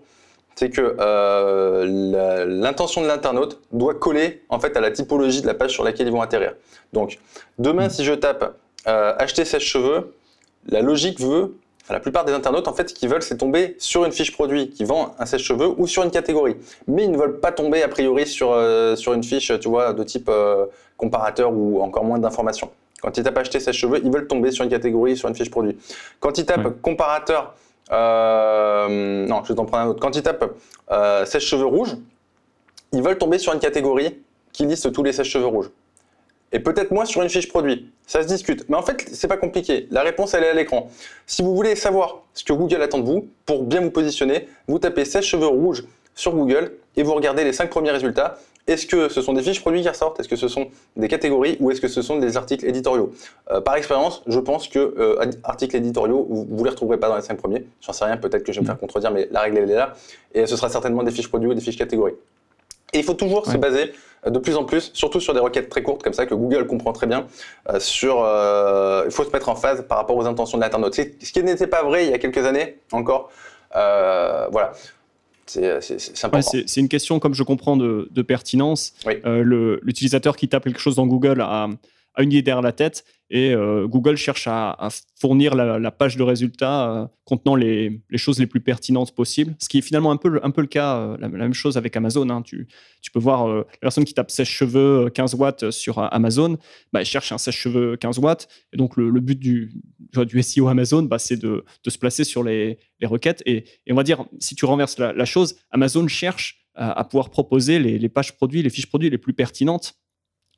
c'est que euh, l'intention de l'internaute doit coller en fait à la typologie de la page sur laquelle ils vont atterrir. Donc, demain, si je tape euh, acheter sèche-cheveux, la logique veut, la plupart des internautes, en fait, ce qu'ils veulent, c'est tomber sur une fiche produit qui vend un sèche-cheveux ou sur une catégorie. Mais ils ne veulent pas tomber, a priori, sur, euh, sur une fiche, tu vois, de type comparateur ou encore moins d'informations. Quand ils tapent acheter sèche-cheveux, ils veulent tomber sur une catégorie, sur une fiche produit. Quand ils tapent comparateur euh, non, je vais t'en prendre un autre. Quand ils tapent euh, sèche-cheveux rouges, ils veulent tomber sur une catégorie qui liste tous les sèche-cheveux rouges. Et peut-être moins sur une fiche produit. Ça se discute. Mais en fait, c'est pas compliqué. La réponse, elle est à l'écran. Si vous voulez savoir ce que Google attend de vous pour bien vous positionner, vous tapez sèche-cheveux rouges sur Google et vous regardez les 5 premiers résultats est-ce que ce sont des fiches produits qui ressortent? Est-ce que ce sont des catégories ou est-ce que ce sont des articles éditoriaux? Euh, Par expérience, je pense que euh, articles éditoriaux, vous ne les retrouverez pas dans les cinq premiers. J'en sais rien, peut-être que je vais me faire contredire, mais la règle elle est là. Et ce sera certainement des fiches produits ou des fiches catégories. Et il faut toujours se baser euh, de plus en plus, surtout sur des requêtes très courtes comme ça que Google comprend très bien. sur, il faut se mettre en phase par rapport aux intentions de l'internaute. Ce qui n'était pas vrai il y a quelques années encore. voilà. C'est c'est une question, comme je comprends, de, pertinence. Euh, l'utilisateur qui tape quelque chose dans Google a, a une idée derrière la tête et euh, Google cherche à, fournir la, page de résultats euh, contenant les, choses les plus pertinentes possibles, ce qui est finalement un peu, le cas, euh, la, même chose avec Amazon. Hein. Tu, peux voir la personne qui tape sèche-cheveux 15 watts sur Amazon, bah, elle cherche un sèche-cheveux 15 watts, et donc le, but du, SEO Amazon, bah, c'est de, se placer sur les, requêtes. Et, on va dire, si tu renverses la, chose, Amazon cherche à, pouvoir proposer les pages produits, les fiches produits les plus pertinentes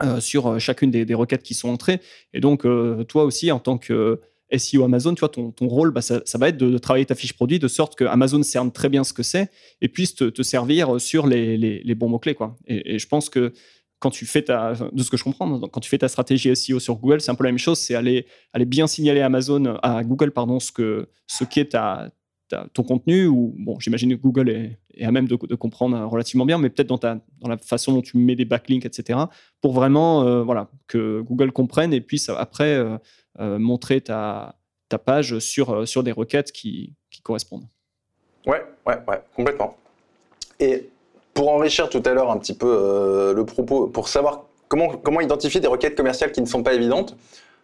euh, sur euh, chacune des, requêtes qui sont entrées. Et donc, euh, toi aussi, en tant que SEO Amazon, tu ton, ton rôle, bah, ça, va être de, travailler ta fiche produit de sorte que Amazon cerne très bien ce que c'est et puisse te, servir sur les, les, bons mots-clés. Quoi. Et, je pense que quand tu fais ta, de ce que je comprends, quand tu fais ta stratégie SEO sur Google, c'est un peu la même chose, c'est aller, aller bien signaler à Amazon, à Google, pardon, ce que, ce qui est ta, ton contenu, ou bon, j'imagine que Google est, à même de, comprendre relativement bien, mais peut-être dans, ta, dans la façon dont tu mets des backlinks, etc., pour vraiment euh, voilà, que Google comprenne et puisse après euh, euh, montrer ta, ta page sur, sur des requêtes qui, qui correspondent. Ouais, ouais, ouais, complètement. Et pour enrichir tout à l'heure un petit peu le propos, pour savoir comment, comment identifier des requêtes commerciales qui ne sont pas évidentes,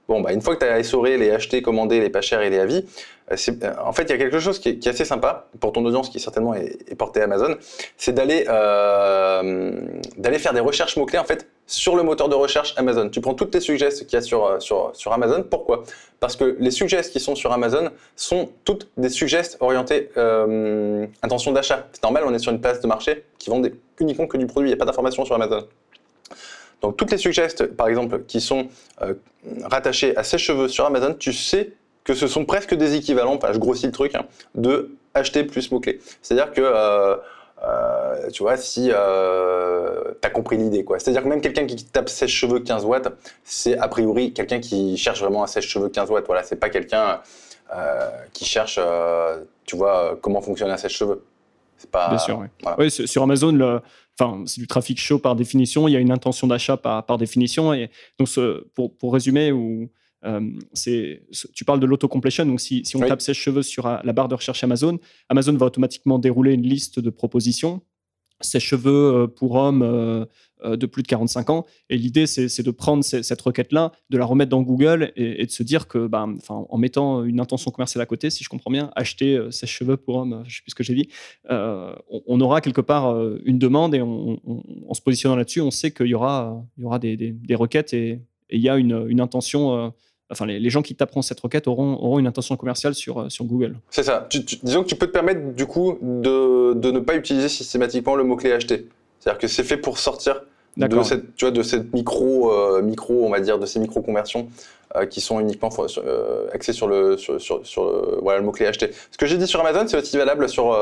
Bon, bah, une fois que tu as essoré les achetés, commandés, les pas chers et les avis, euh, euh, en fait, il y a quelque chose qui est, assez sympa pour ton audience qui certainement est, est portée Amazon, c'est d'aller euh, d'aller faire des recherches mots-clés en fait sur le moteur de recherche Amazon. Tu prends toutes tes suggestions qu'il y a sur, sur, Amazon. Pourquoi? Parce que les suggestions qui sont sur Amazon sont toutes des suggestions orientés intention d'achat. C'est normal, on est sur une place de marché qui vend uniquement que du produit, il n'y a pas d'informations sur Amazon. Donc toutes les suggestions, par exemple, qui sont euh, rattachées à ses cheveux sur Amazon, tu sais que ce sont presque des équivalents, enfin je grossis le truc, hein, de acheter plus mots-clés. C'est-à-dire que, euh, euh, tu vois, si euh, tu as compris l'idée, quoi. C'est-à-dire que même quelqu'un qui tape sèche-cheveux 15 watts, c'est a priori quelqu'un qui cherche vraiment un sèche-cheveux 15 watts. Voilà, c'est pas quelqu'un qui cherche, tu vois, comment fonctionne un sèche-cheveux. C'est pas. Bien sûr, oui. sur Amazon, le, enfin, c'est du trafic chaud par définition. Il y a une intention d'achat par, par, définition. Et donc, ce, pour, pour résumer, ou euh, tu parles de l'autocompletion, donc si, si on tape sèche-cheveux sur euh, la barre de recherche Amazon, Amazon va automatiquement dérouler une liste de propositions. Sèche-cheveux euh, pour hommes de plus de 45 ans. Et l'idée, c'est de prendre cette requête-là, de la remettre dans Google et, de se dire que, bah, en mettant une intention commerciale à côté, si je comprends bien, acheter sèche-cheveux pour hommes, je ne sais plus ce que j'ai dit, on, aura quelque part une demande et en se positionnant là-dessus, on sait qu'il y aura, il y aura des, des, requêtes et il y a une, une intention enfin, les, gens qui taperont cette requête auront, auront une intention commerciale sur, euh, sur Google. C'est ça. disons que tu peux te permettre, du coup, de, de ne pas utiliser systématiquement le mot-clé acheter. C'est-à-dire que c'est fait pour sortir de cette, tu vois, de cette micro, euh, micro, on va dire, de ces micro-conversions euh, qui sont uniquement axées sur le, sur, sur, voilà, le mot-clé acheter. Ce que j'ai dit sur Amazon, c'est aussi valable sur,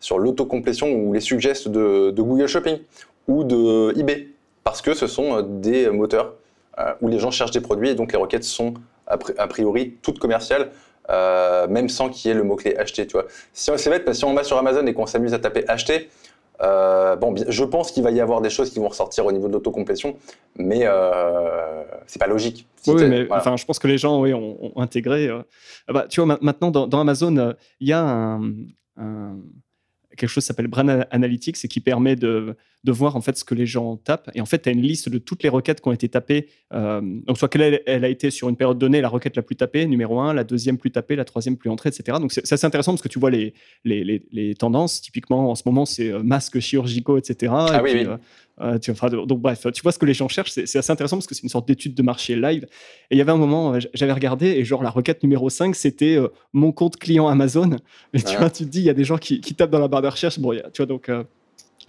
sur l'autocomplétion ou les suggestions de, de Google Shopping ou de eBay. Parce que ce sont des moteurs euh, où les gens cherchent des produits et donc les requêtes sont a priori toutes commerciales. Euh, même sans qu'il y ait le mot-clé acheter, tu vois. Si c'est bête, si on va sur Amazon et qu'on s'amuse à taper acheter, euh, bon, je pense qu'il va y avoir des choses qui vont ressortir au niveau de l'autocomplétion, mais euh, c'est pas logique. oui, mais enfin, je pense que les gens oui, ont, intégré. Ah bah, tu vois, maintenant dans, Amazon, il y a un, quelque chose qui s'appelle Brand Analytics et qui permet de, de, voir en fait ce que les gens tapent. Et en fait, tu as une liste de toutes les requêtes qui ont été tapées. Euh, donc, soit qu'elle elle a été sur une période donnée la requête la plus tapée, numéro 1, la deuxième plus tapée, la troisième plus entrée, etc. Donc, c'est assez intéressant parce que tu vois les, les, les, tendances. Typiquement, en ce moment, c'est euh, masques chirurgicaux, etc. Ah, oui, oui. Euh, donc bref, tu vois ce que les gens cherchent, c'est assez intéressant parce que c'est une sorte d'étude de marché live. Et il y avait un moment, j'avais regardé et genre la requête numéro 5, c'était euh, mon compte client Amazon. Et tu vois, tu te dis, il y a des gens qui, tapent dans la barre de recherche. Bon, tu vois, donc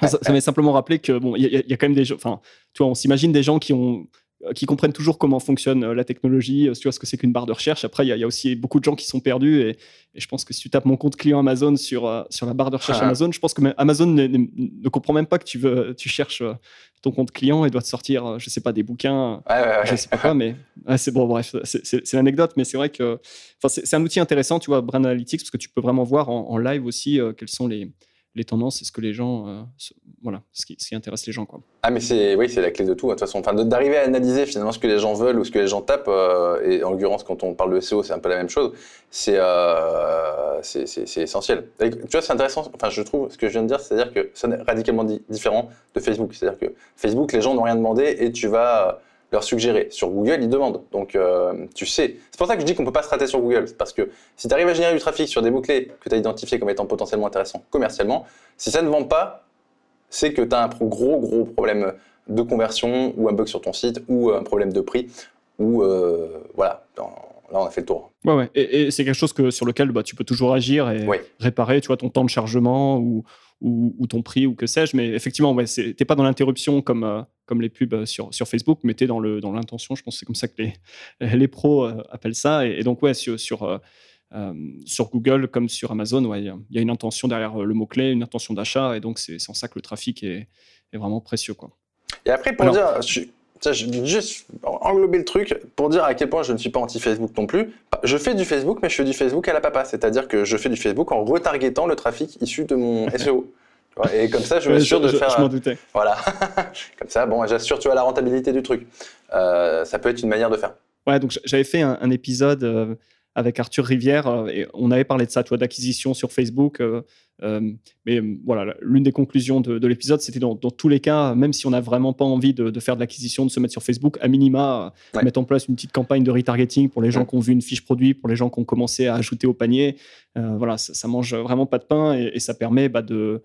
ça, m'a simplement rappelé que bon, il y, y, a quand même des gens, enfin, tu vois, on s'imagine des gens qui ont euh, qui comprennent toujours comment fonctionne euh, la technologie, euh, tu vois ce que c'est qu'une barre de recherche. Après, il y, a aussi beaucoup de gens qui sont perdus et, je pense que si tu tapes mon compte client Amazon sur, sur la barre de recherche ah. Amazon, je pense que Amazon ne, comprend même pas que tu, veux, tu cherches ton compte client et doit te sortir, je sais pas, des bouquins, je sais pas quoi, mais c'est bon, bref, c'est l'anecdote, mais c'est vrai que c'est un outil intéressant, tu vois, Brand Analytics, parce que tu peux vraiment voir en, live aussi quels sont les, les tendances et ce que les gens, euh, voilà, ce qui, intéresse les gens. Quoi. Ah, mais c'est, oui, c'est la clé de tout, de toute façon. Enfin, d'arriver à analyser finalement ce que les gens veulent ou ce que les gens tapent, euh, et en l'occurrence, quand on parle de SEO, c'est un peu la même chose, c'est, euh, essentiel. tu vois, c'est intéressant, enfin, je trouve, ce que je viens de dire, c'est-à-dire que c'est radicalement différent de Facebook. C'est-à-dire que Facebook, les gens n'ont rien demandé et tu vas leur suggérer. Sur Google, ils demandent. Donc, euh, tu sais. C'est pour ça que je dis qu'on ne peut pas se rater sur Google. Parce que si tu arrives à générer du trafic sur des mots-clés que tu as identifiés comme étant potentiellement intéressants commercialement, si ça ne vend pas, c'est que tu as un gros, gros problème de conversion ou un bug sur ton site ou un problème de prix ou euh, voilà. Là, on a fait le tour. Ouais, ouais. Et, c'est quelque chose que, sur lequel bah, tu peux toujours agir et réparer, tu vois, ton temps de chargement ou, ou, ton prix ou que sais-je. Mais effectivement, ouais, tu n'es pas dans l'interruption comme, euh, comme les pubs sur, sur Facebook, mais tu es dans l'intention. je pense que c'est comme ça que les, les pros euh, appellent ça. Et, donc, ouais, sur, sur, euh, sur Google comme sur Amazon, il ouais, y, a une intention derrière le mot-clé, une intention d'achat. Et donc, c'est en ça que le trafic est, est vraiment précieux. Quoi. Et après, pour dire, je, je juste englober le truc pour dire à quel point je ne suis pas anti-Facebook non plus. Je fais du Facebook, mais je fais du Facebook à la papa. C'est-à-dire que je fais du Facebook en retargetant le trafic issu de mon SEO. Et comme ça, je m'assure de faire. Je m'en doutais. Voilà. comme ça, bon, j'assure, tu vois, la rentabilité du truc. Euh, ça peut être une manière de faire. Ouais, donc j'avais fait un, épisode euh, avec Arthur Rivière euh, et on avait parlé de ça, tu vois, d'acquisition sur Facebook. Euh, mais euh, voilà, l'une des conclusions de, l'épisode, c'était dans, tous les cas, même si on n'a vraiment pas envie de, faire de l'acquisition, de se mettre sur Facebook, à minima, mettre en place une petite campagne de retargeting pour les gens qui ont vu une fiche produit, pour les gens qui ont commencé à ajouter au panier. Euh, voilà, ça, mange vraiment pas de pain et, ça permet bah, de,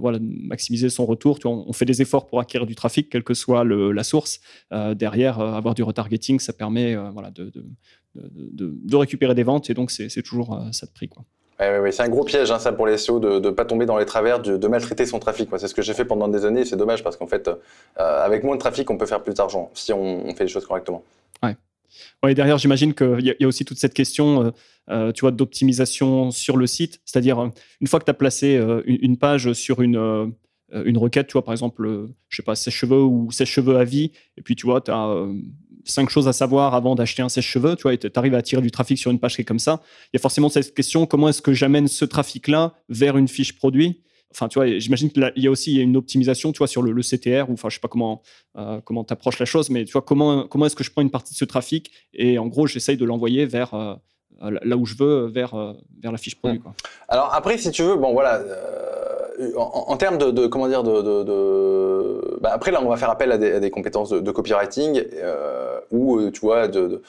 voilà, maximiser son retour. Tu vois, on fait des efforts pour acquérir du trafic, quelle que soit la source. derrière, avoir du retargeting, ça permet voilà, de, de, récupérer des ventes et donc c'est toujours ça de prix. Quoi. Oui, c'est un gros piège, hein, ça, pour les SEO, de ne pas tomber dans les travers, de, maltraiter son trafic. C'est ce que j'ai fait pendant des années et c'est dommage parce qu'en fait, euh, avec moins de trafic, on peut faire plus d'argent si on, fait les choses correctement. Ouais. Ouais, derrière, j'imagine qu'il y, a aussi toute cette question, tu vois, d'optimisation sur le site. C'est-à-dire, une fois que tu as placé une, page sur une, une requête, tu vois, par exemple, je sais pas, sèche-cheveux ou sèche-cheveux à vie, et puis tu vois, tu as cinq choses à savoir avant d'acheter un sèche-cheveux, tu vois, et tu arrives à attirer du trafic sur une page qui est comme ça, il y a forcément cette question comment est-ce que j'amène ce trafic-là vers une fiche produit? Enfin, tu vois, j'imagine qu'il y a aussi une optimisation, tu vois, sur le, CTR, ou enfin, je sais pas comment euh, comment t'approches la chose, mais tu vois, comment comment est-ce que je prends une partie de ce trafic et en gros, j'essaye de l'envoyer vers euh, là où je veux, vers euh, vers la fiche produit. Quoi. Alors après, si tu veux, bon voilà. En, termes de, comment dire de, bah, après là on va faire appel à des, compétences de, copywriting ou tu vois de,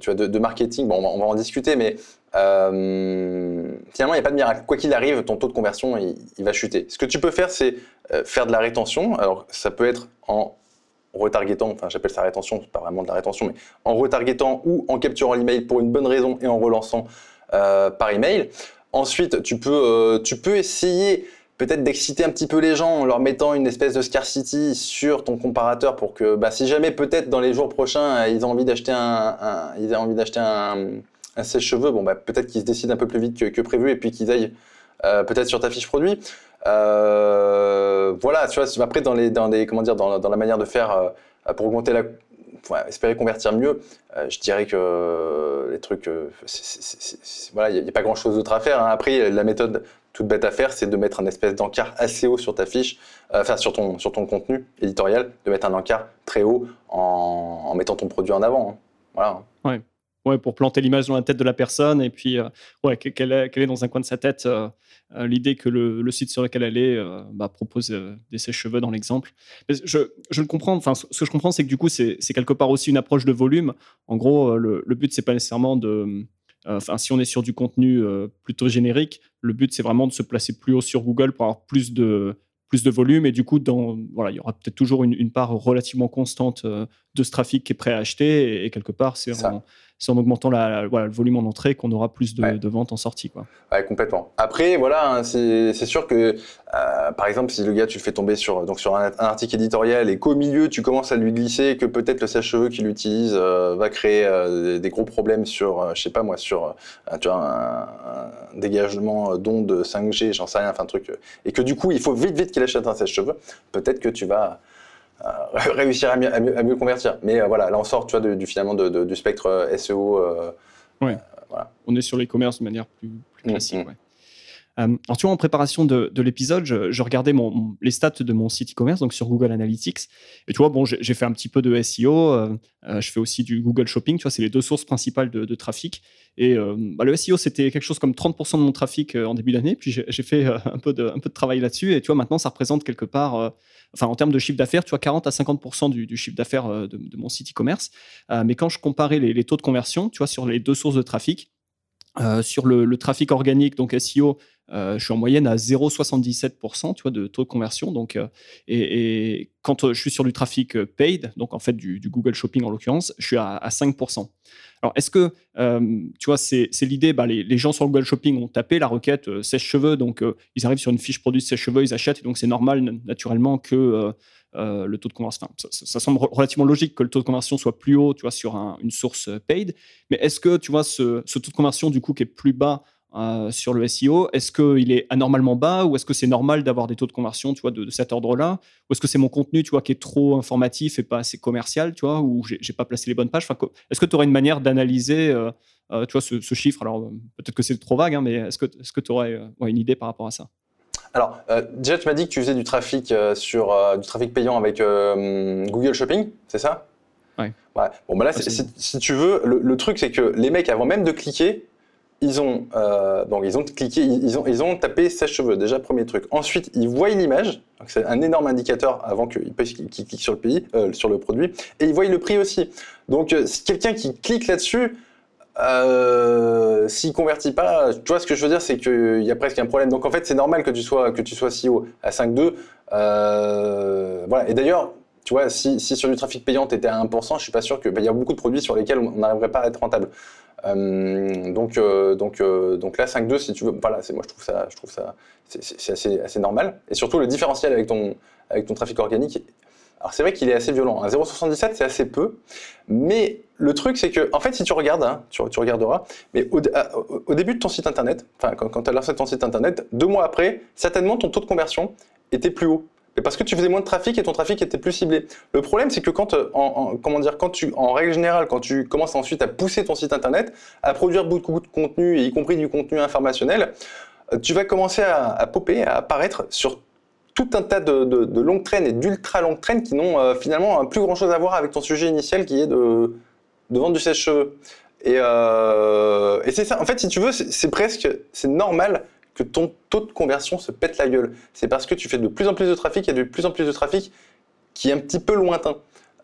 tu vois de, marketing bon on va en discuter mais euh, finalement, il n'y a pas de miracle. Quoi qu'il arrive, ton taux de conversion, il, va chuter. Ce que tu peux faire, c'est euh, faire de la rétention. Alors, ça peut être en retargetant, enfin j'appelle ça rétention, c'est pas vraiment de la rétention, mais en retargetant ou en capturant l'email pour une bonne raison et en relançant euh, par email. Ensuite, tu peux, tu peux essayer peut-être d'exciter un petit peu les gens en leur mettant une espèce de scarcity sur ton comparateur pour que bah, si jamais peut-être dans les jours prochains ils ont envie d'acheter un, ils ont envie d'acheter un sèche-cheveux, bon, bah, peut-être qu'ils se décident un peu plus vite que, prévu et puis qu'ils aillent euh, peut-être sur ta fiche produit. Euh, voilà, tu vois, après, dans, les, dans, des, comment dire, dans, dans la manière de faire euh, pour augmenter la. espérer convertir mieux, je dirais que les trucs. voilà, il n'y a, pas grand chose d'autre à faire. Hein. Après, la méthode toute bête à faire, c'est de mettre un espèce d'encart assez haut sur ta fiche, enfin sur ton, sur ton contenu éditorial, de mettre un encart très haut en, mettant ton produit en avant. Hein. Voilà. Ouais pour planter l'image dans la tête de la personne et puis euh, ouais, qu'elle est, dans un coin de sa tête euh, euh, l'idée que le, site sur lequel elle est bah, propose des sèche-cheveux dans l'exemple. Je, je le comprends, enfin, ce que je comprends, c'est que du coup, c'est quelque part aussi une approche de volume. En gros, le but, c'est pas nécessairement de. Enfin, si on est sur du contenu plutôt générique, le but, c'est vraiment de se placer plus haut sur Google pour avoir plus de, plus de volume. Et du coup, dans, voilà, il y aura peut-être toujours une, part relativement constante de ce trafic qui est prêt à acheter. Et, quelque part, c'est c'est en augmentant la, le volume en entrée qu'on aura plus de, ventes en sortie. Quoi. Ouais, complètement. Après, voilà, hein, c'est sûr que, euh, par exemple, si le gars, tu le fais tomber sur, donc sur un, article éditorial et qu'au milieu, tu commences à lui glisser que peut-être le sèche-cheveux qu'il utilise euh, va créer euh, des gros problèmes sur, je sais pas moi, sur tu vois, un, dégagement d'ondes 5G, j'en sais rien, enfin un truc, et que du coup, il faut vite, vite qu'il achète un sèche-cheveux, peut-être que tu vas réussir à mieux, à, mieux, convertir. Mais euh, voilà, là on sort tu vois, du, finalement du spectre euh, SEO. ouais. Voilà. On est sur l'e-commerce de manière plus, plus mm, classique. Mm. Ouais. Alors, tu vois, en préparation de, l'épisode, je, regardais les stats de mon site e-commerce, donc sur Google Analytics. Et tu vois, bon, j'ai fait un petit peu de SEO. je fais aussi du Google Shopping. Tu vois, c'est les deux sources principales de, trafic. Et bah, le SEO, c'était quelque chose comme 30% de mon trafic en début d'année. Puis j'ai fait un, peu de, travail là-dessus. Et tu vois, maintenant, ça représente quelque part enfin en termes de chiffre d'affaires, tu vois 40 à 50% du, chiffre d'affaires euh, de, mon site e-commerce. Euh, mais quand je comparais les, taux de conversion, tu vois, sur les deux sources de trafic, euh, sur le, trafic organique, donc SEO, je suis en moyenne à 0,77% tu vois, de taux de conversion. Donc, et, quand je suis sur du trafic paid, donc en fait du, Google Shopping en l'occurrence, je suis à, à 5%. Alors, est-ce que, euh, tu vois, c'est l'idée, bah, les, gens sur Google Shopping ont tapé la requête euh, sèche-cheveux, donc euh, ils arrivent sur une fiche produit sèche-cheveux, ils achètent, et donc c'est normal, naturellement, que le taux de conversion, ça, semble relativement logique que le taux de conversion soit plus haut, tu vois, sur une source paid, mais est-ce que, tu vois, ce, taux de conversion, du coup, qui est plus bas euh, sur le SEO Est-ce qu'il est anormalement bas ou est-ce que c'est normal d'avoir des taux de conversion tu vois, de, cet ordre-là Ou est-ce que c'est mon contenu tu vois, qui est trop informatif et pas assez commercial tu vois, ou j'ai pas placé les bonnes pages? Enfin, Est-ce que tu aurais une manière d'analyser euh, euh, tu vois, ce, chiffre? Alors peut-être que c'est trop vague, hein, mais est-ce que tu aurais une idée par rapport à ça? Alors, déjà, tu m'as dit que tu faisais du trafic sur du trafic payant avec Google Shopping, c'est ça? Ouais. Bon, bah là, si, tu veux, le truc, c'est que les mecs, avant même de cliquer, ils ont, euh, donc ils ont cliqué, ils ont, ils ont tapé sèche-cheveux, déjà premier truc. Ensuite, ils voient l'image, c'est un énorme indicateur avant qu'ils cliquent sur le, pays, euh, sur le produit, et ils voient le prix aussi. Donc, euh, si quelqu'un qui clique là-dessus, s'il convertit pas, tu vois ce que je veux dire, c'est qu'il y a presque un problème. Donc en fait, c'est normal que tu sois que tu sois CEO à 5,2. Euh, voilà. Et d'ailleurs, tu vois, si, si, sur du trafic payant, tu étais à 1%, je suis pas sûr que. Bah, y a beaucoup de produits sur lesquels on n'arriverait pas à être rentable. Euh, donc, euh, donc, euh, donc là, 5.2, si tu veux, voilà, c'est moi je trouve ça, je trouve ça, c'est assez, assez normal. Et surtout, le différentiel avec ton, avec ton trafic organique Alors c'est vrai qu'il est assez violent. 0,77 c'est assez peu, mais le truc c'est que, en fait, si tu regardes, hein, tu, regarderas, mais au, début de ton site internet, enfin quand, tu as lancé ton site internet, deux mois après, certainement ton taux de conversion était plus haut. Et parce que tu faisais moins de trafic et ton trafic était plus ciblé. Le problème, c'est que quand, euh, en, comment dire, quand tu, en règle générale, quand tu commences ensuite à pousser ton site internet, à produire beaucoup de contenu, y compris du contenu informationnel, euh, tu vas commencer à, à popper, à apparaître sur tout un tas de, de, longues traînes et d'ultra longues traînes qui n'ont euh, finalement plus grand chose à voir avec ton sujet initial qui est de, de vendre du sèche-cheveux. Et, et c'est ça, en fait, si tu veux, c'est presque, c'est normal que ton taux de conversion se pète la gueule. C'est parce que tu fais de plus en plus de trafic, il y a de plus en plus de trafic qui est un petit peu lointain.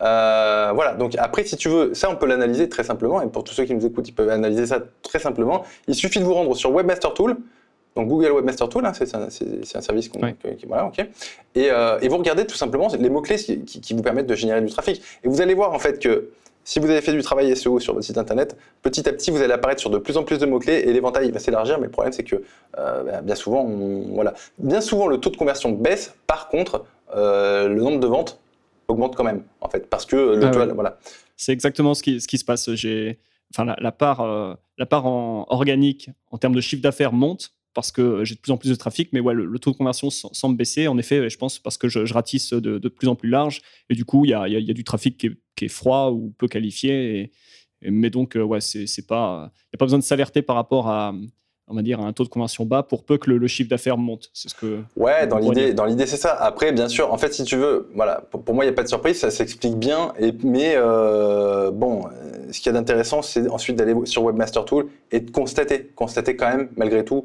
Euh, voilà, donc après, si tu veux, ça on peut l'analyser très simplement, et pour tous ceux qui nous écoutent, ils peuvent analyser ça très simplement. Il suffit de vous rendre sur Webmaster Tool, donc Google Webmaster Tool, hein, c'est un, service qu'on, qui, voilà, ok. Et, euh, et, vous regardez tout simplement les mots-clés qui, vous permettent de générer du trafic. Et vous allez voir en fait que si vous avez fait du travail SEO sur votre site internet, petit à petit vous allez apparaître sur de plus en plus de mots-clés et l'éventail va s'élargir. Mais le problème c'est que euh, bah, bien souvent, voilà, bien souvent le taux de conversion baisse. Par contre, euh, le nombre de ventes augmente quand même en fait parce que le ah voilà. C'est exactement ce qui, ce qui se passe. J'ai enfin la, part, la part en organique en termes de chiffre d'affaires monte parce que j'ai de plus en plus de trafic, mais ouais, le, taux de conversion semble baisser. En effet, je pense parce que je, ratisse de, plus en plus large, et du coup, il y a, y a, du trafic qui est, froid ou peu qualifié. Et, mais donc, euh, ouais, c'est pas, il n'y a pas besoin de s'alerter par rapport à, on va dire, un taux de conversion bas pour peu que le, chiffre d'affaires monte. C'est ce que. Ouais, dans l'idée, dans l'idée, c'est ça. Après, bien sûr, en fait, si tu veux, voilà, pour, moi, il n'y a pas de surprise, ça s'explique bien. Et, mais euh, bon, ce qu'il y a d'intéressant, c'est ensuite d'aller sur Webmaster Tool et de constater, constater quand même, malgré tout,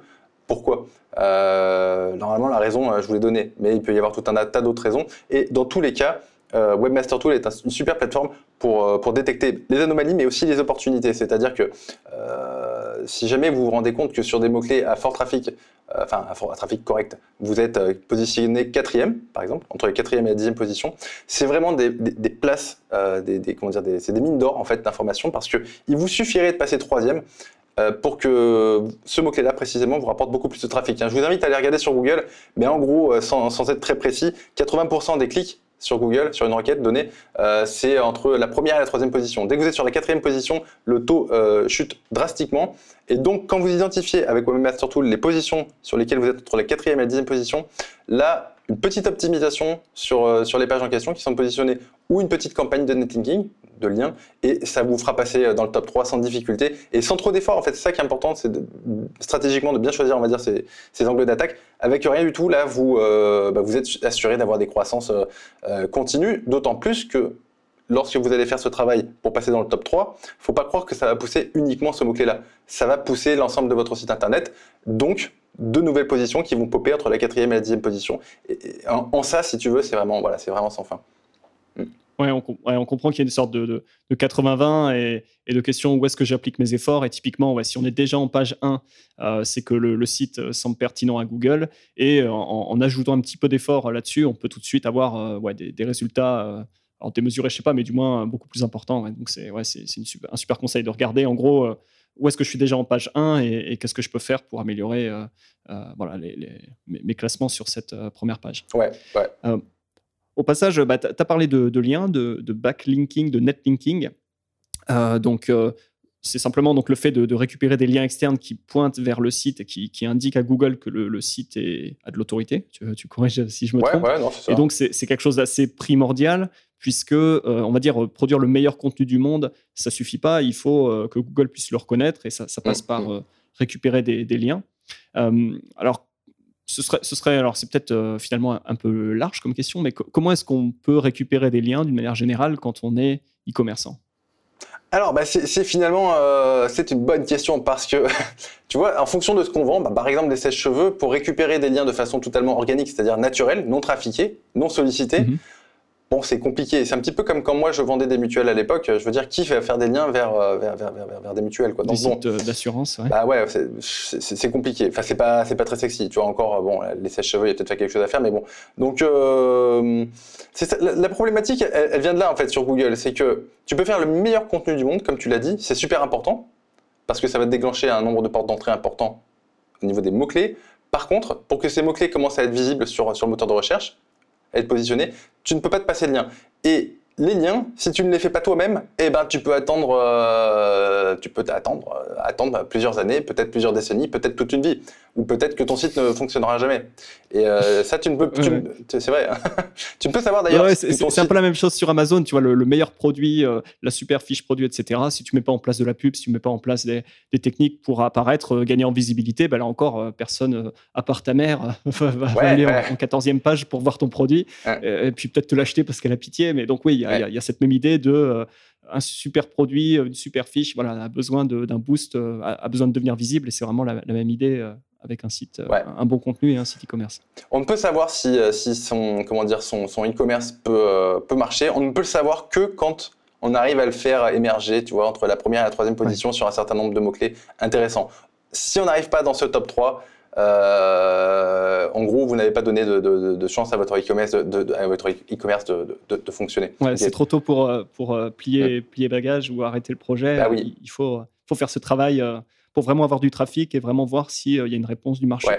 pourquoi euh, Normalement, la raison, euh, je vous l'ai donnée, mais il peut y avoir tout un tas d'autres raisons. Et dans tous les cas, euh, Webmaster Tool est une super plateforme pour, détecter les anomalies, mais aussi les opportunités. C'est-à-dire que si jamais vous vous rendez compte que sur des mots-clés à fort trafic, enfin à, fort, trafic correct, vous êtes positionné quatrième, par exemple, entre la quatrième et la dixième position, c'est vraiment des, places, des, comment dire, c'est des mines d'or en fait d'informations parce que il vous suffirait de passer troisième pour que ce mot-clé-là précisément vous rapporte beaucoup plus de trafic. Hein. Je vous invite à aller regarder sur Google, mais en gros, euh, sans, être très précis, 80% des clics sur Google, sur une requête donnée, euh, c'est entre la première et la troisième position. Dès que vous êtes sur la quatrième position, le taux chute drastiquement. Et donc, quand vous identifiez avec Webmaster Tool les positions sur lesquelles vous êtes entre la quatrième et la dixième position, là, une petite optimisation sur, sur les pages en question qui sont positionnées ou une petite campagne de netlinking, de liens et ça vous fera passer dans le top 3 sans difficulté et sans trop d'efforts. En fait, c'est ça qui est important, c'est stratégiquement de bien choisir, on va dire, ces, angles d'attaque. Avec rien du tout, là, vous, euh, bah, êtes assuré d'avoir des croissances euh, euh, continues, d'autant plus que lorsque vous allez faire ce travail pour passer dans le top 3, faut pas croire que ça va pousser uniquement ce mot-clé-là. Ça va pousser l'ensemble de votre site internet, donc de nouvelles positions qui vont popper entre la quatrième et la dixième position. Et, en, ça, si tu veux, c'est vraiment, voilà, c'est vraiment sans fin. Ouais, on, comprend qu'il y a une sorte de, 80-20 et, de questions où est-ce que j'applique mes efforts? Et typiquement, si on est déjà en page 1, euh, c'est que le, site euh, semble pertinent à Google. Et euh, en, ajoutant un petit peu d'efforts là-dessus, on peut tout de suite avoir des, résultats, alors démesurés, je sais pas, mais du moins beaucoup plus importants. Donc c'est ouais, un super conseil de regarder. En gros, où est-ce que je suis déjà en page 1 et, qu'est-ce que je peux faire pour améliorer voilà, mes, classements sur cette première page. Ouais, ouais. Au passage, bah, tu as parlé de, liens, de, backlinking, de netlinking. Euh, donc, euh, c'est simplement donc, le fait de, récupérer des liens externes qui pointent vers le site et qui, indiquent à Google que le, site est, a de l'autorité. Tu, tu, corriges si je me trompe. et donc, c'est quelque chose d'assez primordial puisque, euh, on va dire, produire le meilleur contenu du monde, ça suffit pas. Il faut que Google puisse le reconnaître et ça, passe mmh, par mmh. récupérer des, des liens. alors, ce serait, ce serait alors c'est peut-être euh, finalement un peu large comme question, mais comment est-ce qu'on peut récupérer des liens d'une manière générale quand on est e-commerçant? Alors, bah, c'est finalement euh, c'est une bonne question parce que tu vois, en fonction de ce qu'on vend, bah, par exemple des sèches-cheveux, pour récupérer des liens de façon totalement organique, c'est-à-dire naturelle, non trafiquée, non sollicitée, mhm. Bon, c'est compliqué. C'est un petit peu comme quand moi je vendais des mutuelles à l'époque. Je veux dire, qui fait faire des liens vers, euh, vers, vers, vers, des mutuelles quoi. Donc, des sites euh, d'assurance, ouais. Bah ouais, c'est compliqué. Enfin, c'est pas, pas très sexy. Tu vois, encore, bon, les sèches-cheveux, il y a peut-être quelque chose à faire, mais bon. Donc, euh, la, la, problématique, elle, elle, vient de là, en fait, sur Google. C'est que tu peux faire le meilleur contenu du monde, comme tu l'as dit. C'est super important, parce que ça va te déclencher un nombre de portes d'entrée important au niveau des mots-clés. Par contre, pour que ces mots-clés commencent à être visibles sur, sur le moteur de recherche, être positionné, tu ne peux pas te passer de lien. Et les liens, si tu ne les fais pas toi-même, eh ben, tu peux attendre, euh, tu peux attendre, euh, attendre plusieurs années, peut-être plusieurs décennies, peut-être toute une vie, ou peut-être que ton site ne fonctionnera jamais. Et euh, ça, tu ne peux, c'est vrai, tu ne peux savoir d'ailleurs. c'est un peu la même chose sur Amazon. Tu vois, le, meilleur produit, la super fiche produit, etc. Si tu mets pas en place de la pub, si tu mets pas en place des, techniques pour apparaître, gagner en visibilité, ben là encore, personne à part ta mère va, aller en, en, 14e page pour voir ton produit, et, puis peut-être te l'acheter parce qu'elle a pitié. Mais donc oui, il y, a cette même idée de euh, un super produit, une super fiche, voilà, a besoin d'un boost, euh, a, besoin de devenir visible, et c'est vraiment la, même idée euh, avec un site, un bon contenu et un site e-commerce. On ne peut savoir si, si son comment dire son, son e-commerce peut, peut marcher. On ne peut le savoir que quand on arrive à le faire émerger, tu vois, entre la première et la troisième position sur un certain nombre de mots clés intéressants. Si on n'arrive pas dans ce top 3, euh, en gros, vous n'avez pas donné de, chance à votre e-commerce de, votre e-commerce de, fonctionner. Ouais, C'est trop tôt pour, euh, pour euh, plier, plier bagage ou arrêter le projet. Bah oui. Il faut, faut faire ce travail pour vraiment avoir du trafic et vraiment voir s'il y a une réponse du marché.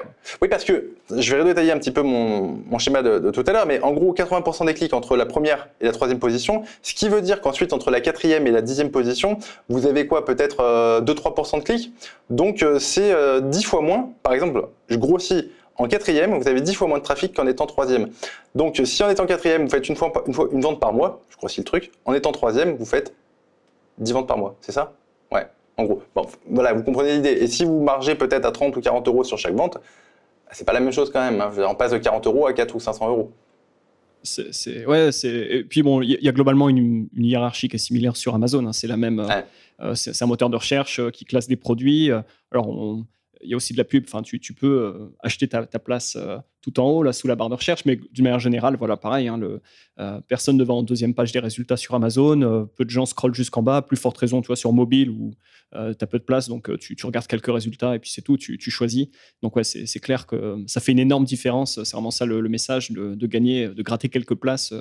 Oui, parce que je vais redétailler un petit peu mon, schéma de, tout à l'heure, mais en gros, 80% des clics entre la première et la troisième position, ce qui veut dire qu'ensuite, entre la quatrième et la dixième position, vous avez quoi Peut-être 2-3% de clics? Donc, c'est 10 fois moins. Par exemple, je grossis en quatrième, vous avez 10 fois moins de trafic qu'en étant troisième. Donc, si en étant quatrième, vous faites une, fois, une, fois, une vente par mois, je grossis le truc, en étant troisième, vous faites 10 ventes par mois, c'est ça? Ouais en gros. Bon, voilà, vous comprenez l'idée. Et si vous margez peut-être à 30 ou 40 euros sur chaque vente, c'est pas la même chose quand même. Hein. On passe de 40 euros à 4 ou 500 euros. C'est, ouais, c'est. Et puis bon, il y a globalement une, hiérarchie qui est similaire sur Amazon. Hein. C'est la même. Euh, c'est, un moteur de recherche euh, qui classe des produits. Euh, alors, on, il y a aussi de la pub. Enfin, tu, peux euh, acheter ta, place euh, tout en haut, là, sous la barre de recherche, mais d'une manière générale, voilà, pareil. Hein, le, euh, personne ne va en deuxième page des résultats sur Amazon. peu de gens scrollent jusqu'en bas. Plus forte raison, tu vois, sur mobile où tu as peu de place, donc tu, regardes quelques résultats et puis c'est tout. Tu, choisis. Donc ouais, c'est clair que ça fait une énorme différence. C'est vraiment ça le, message de, gagner, de gratter quelques places.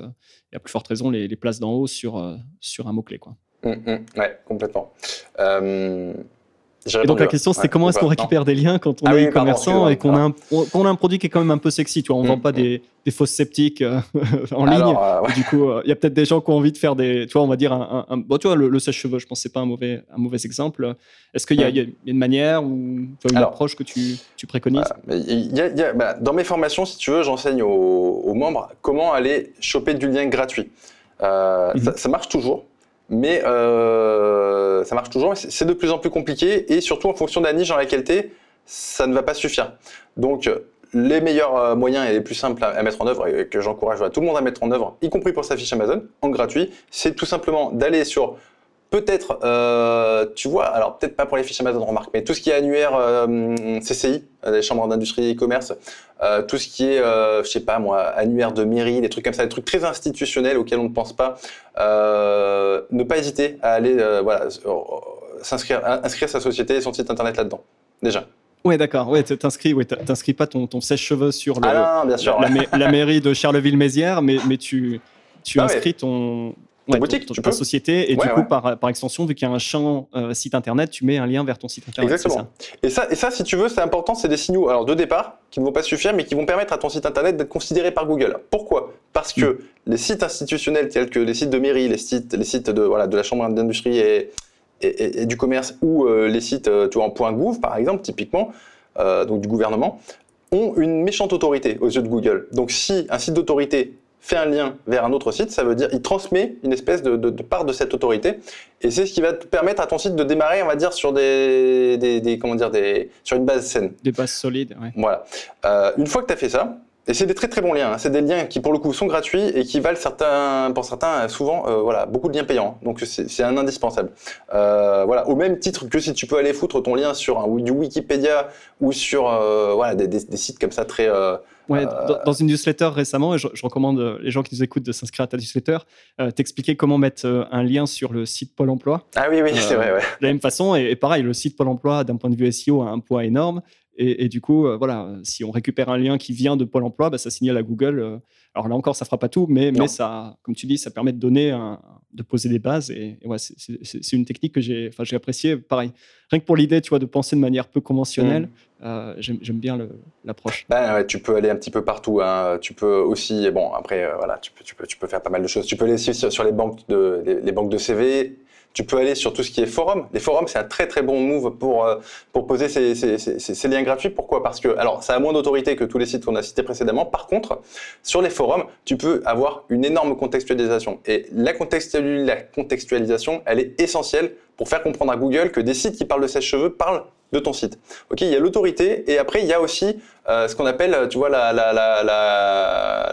et à plus forte raison, les, places d'en haut sur sur un mot clé, quoi. Mmh, mmh, ouais, complètement. Et donc la question c'était comment est-ce qu'on récupère des liens quand on ah est e-commerçant et qu'on a, un, a un produit qui est quand même un peu sexy. Tu vois, on ne vend mm, pas mm. des, des, fausses sceptiques euh, en ligne. Euh, du coup, euh, il y a peut-être des gens qui ont envie de faire des, tu vois, on va dire un, bon, tu vois, le, sèche-cheveux, je pense que c'est pas un mauvais, un mauvais exemple. Est-ce qu'il y, a une manière ou une approche que tu, tu préconises? bah, Dans mes formations, si tu veux, j'enseigne aux, membres comment aller choper du lien gratuit. Mhm. ça marche toujours mais euh, ça marche toujours. C'est de plus en plus compliqué et surtout en fonction de la niche dans laquelle tu es, ça ne va pas suffire. Donc, les meilleurs euh, moyens et les plus simples à mettre en œuvre et que j'encourage tout le monde à mettre en œuvre, y compris pour sa fiche Amazon, en gratuit, c'est tout simplement d'aller sur Peut-être, euh, tu vois, alors peut-être pas pour les fiches Amazon, remarque, mais tout ce qui est annuaire euh, CCI, euh, les chambres d'industrie et e-commerce, tout ce qui est, je sais pas moi, annuaire de mairie, des trucs comme ça, des trucs très institutionnels auxquels on ne pense pas, ne pas hésiter à aller, voilà, s'inscrire, inscrire sa société et son site internet là-dedans, déjà. Ouais, d'accord. Ouais, t'inscris, ouais, t'inscris pas ton, ton sèche-cheveux sur le, ah bien sûr, la, mairie de Charleville-Mézières, mais, mais tu, tu ah inscris ton, boutique, tu ta société, et du coup, par, par, extension, vu qu'il y a un champ euh, site internet, tu mets un lien vers ton site internet. Exactement. Et, ça, et ça, si tu veux, c'est important, c'est des signaux alors, de départ qui ne vont pas suffire, mais qui vont permettre à ton site internet d'être considéré par Google. Pourquoi? Parce que mm. les sites institutionnels tels que les sites de mairie, les sites, les sites de, voilà, de la chambre d'industrie et, et, du commerce, ou euh, les sites euh, tu vois, en point .gouv, par exemple, typiquement, donc du gouvernement, ont une méchante autorité aux yeux de Google. Donc si un site d'autorité fait un lien vers un autre site, ça veut dire il transmet une espèce de, part de cette autorité, et c'est ce qui va te permettre à ton site de démarrer, on va dire, sur des, des, comment dire, des, sur une base saine. Des bases solides. Ouais. Voilà. Euh, une fois que tu as fait ça, et c'est des très très bons liens. Hein. C'est des liens qui pour le coup sont gratuits et qui valent certains, pour certains souvent euh, voilà beaucoup de liens payants. Donc c'est un indispensable. Euh, voilà au même titre que si tu peux aller foutre ton lien sur un, du Wikipédia ou sur voilà des, des, sites comme ça très Ouais, dans, une newsletter récemment, et je, recommande euh, les gens qui nous écoutent de s'inscrire à ta newsletter, euh, t'expliquer comment mettre euh, un lien sur le site Pôle emploi. Ah oui, oui, c'est vrai. Ouais. De la même façon, et, pareil, le site Pôle emploi, d'un point de vue SEO, a un poids énorme. Et, du coup, voilà, si on récupère un lien qui vient de Pôle emploi, bah, ça signale à Google. Alors là encore, ça fera pas tout, mais, mais ça, comme tu dis, ça permet de donner un, de poser des bases. Et, ouais, c'est une technique que j'ai appréciée. Pareil, rien que pour l'idée, tu vois, de penser de manière peu conventionnelle, mm. euh, j'aime bien l'approche. Ben, tu peux aller un petit peu partout. Hein. Tu peux aussi, bon, après, euh, voilà, tu peux, tu, peux, tu peux faire pas mal de choses. Tu peux aller sur, sur les, banques de, les banques de CV tu peux aller sur tout ce qui est forum. Les forums, c'est un très très bon move pour, euh, pour poser ces, ces, liens gratuits. Pourquoi? Parce que, alors, ça a moins d'autorité que tous les sites qu'on a cités précédemment. Par contre, sur les forums, tu peux avoir une énorme contextualisation. Et la, la contextualisation, elle est essentielle pour faire comprendre à Google que des sites qui parlent de sèche-cheveux parlent de ton site. Ok, il y a l'autorité et après il y a aussi euh, ce qu'on appelle, tu vois, la, la,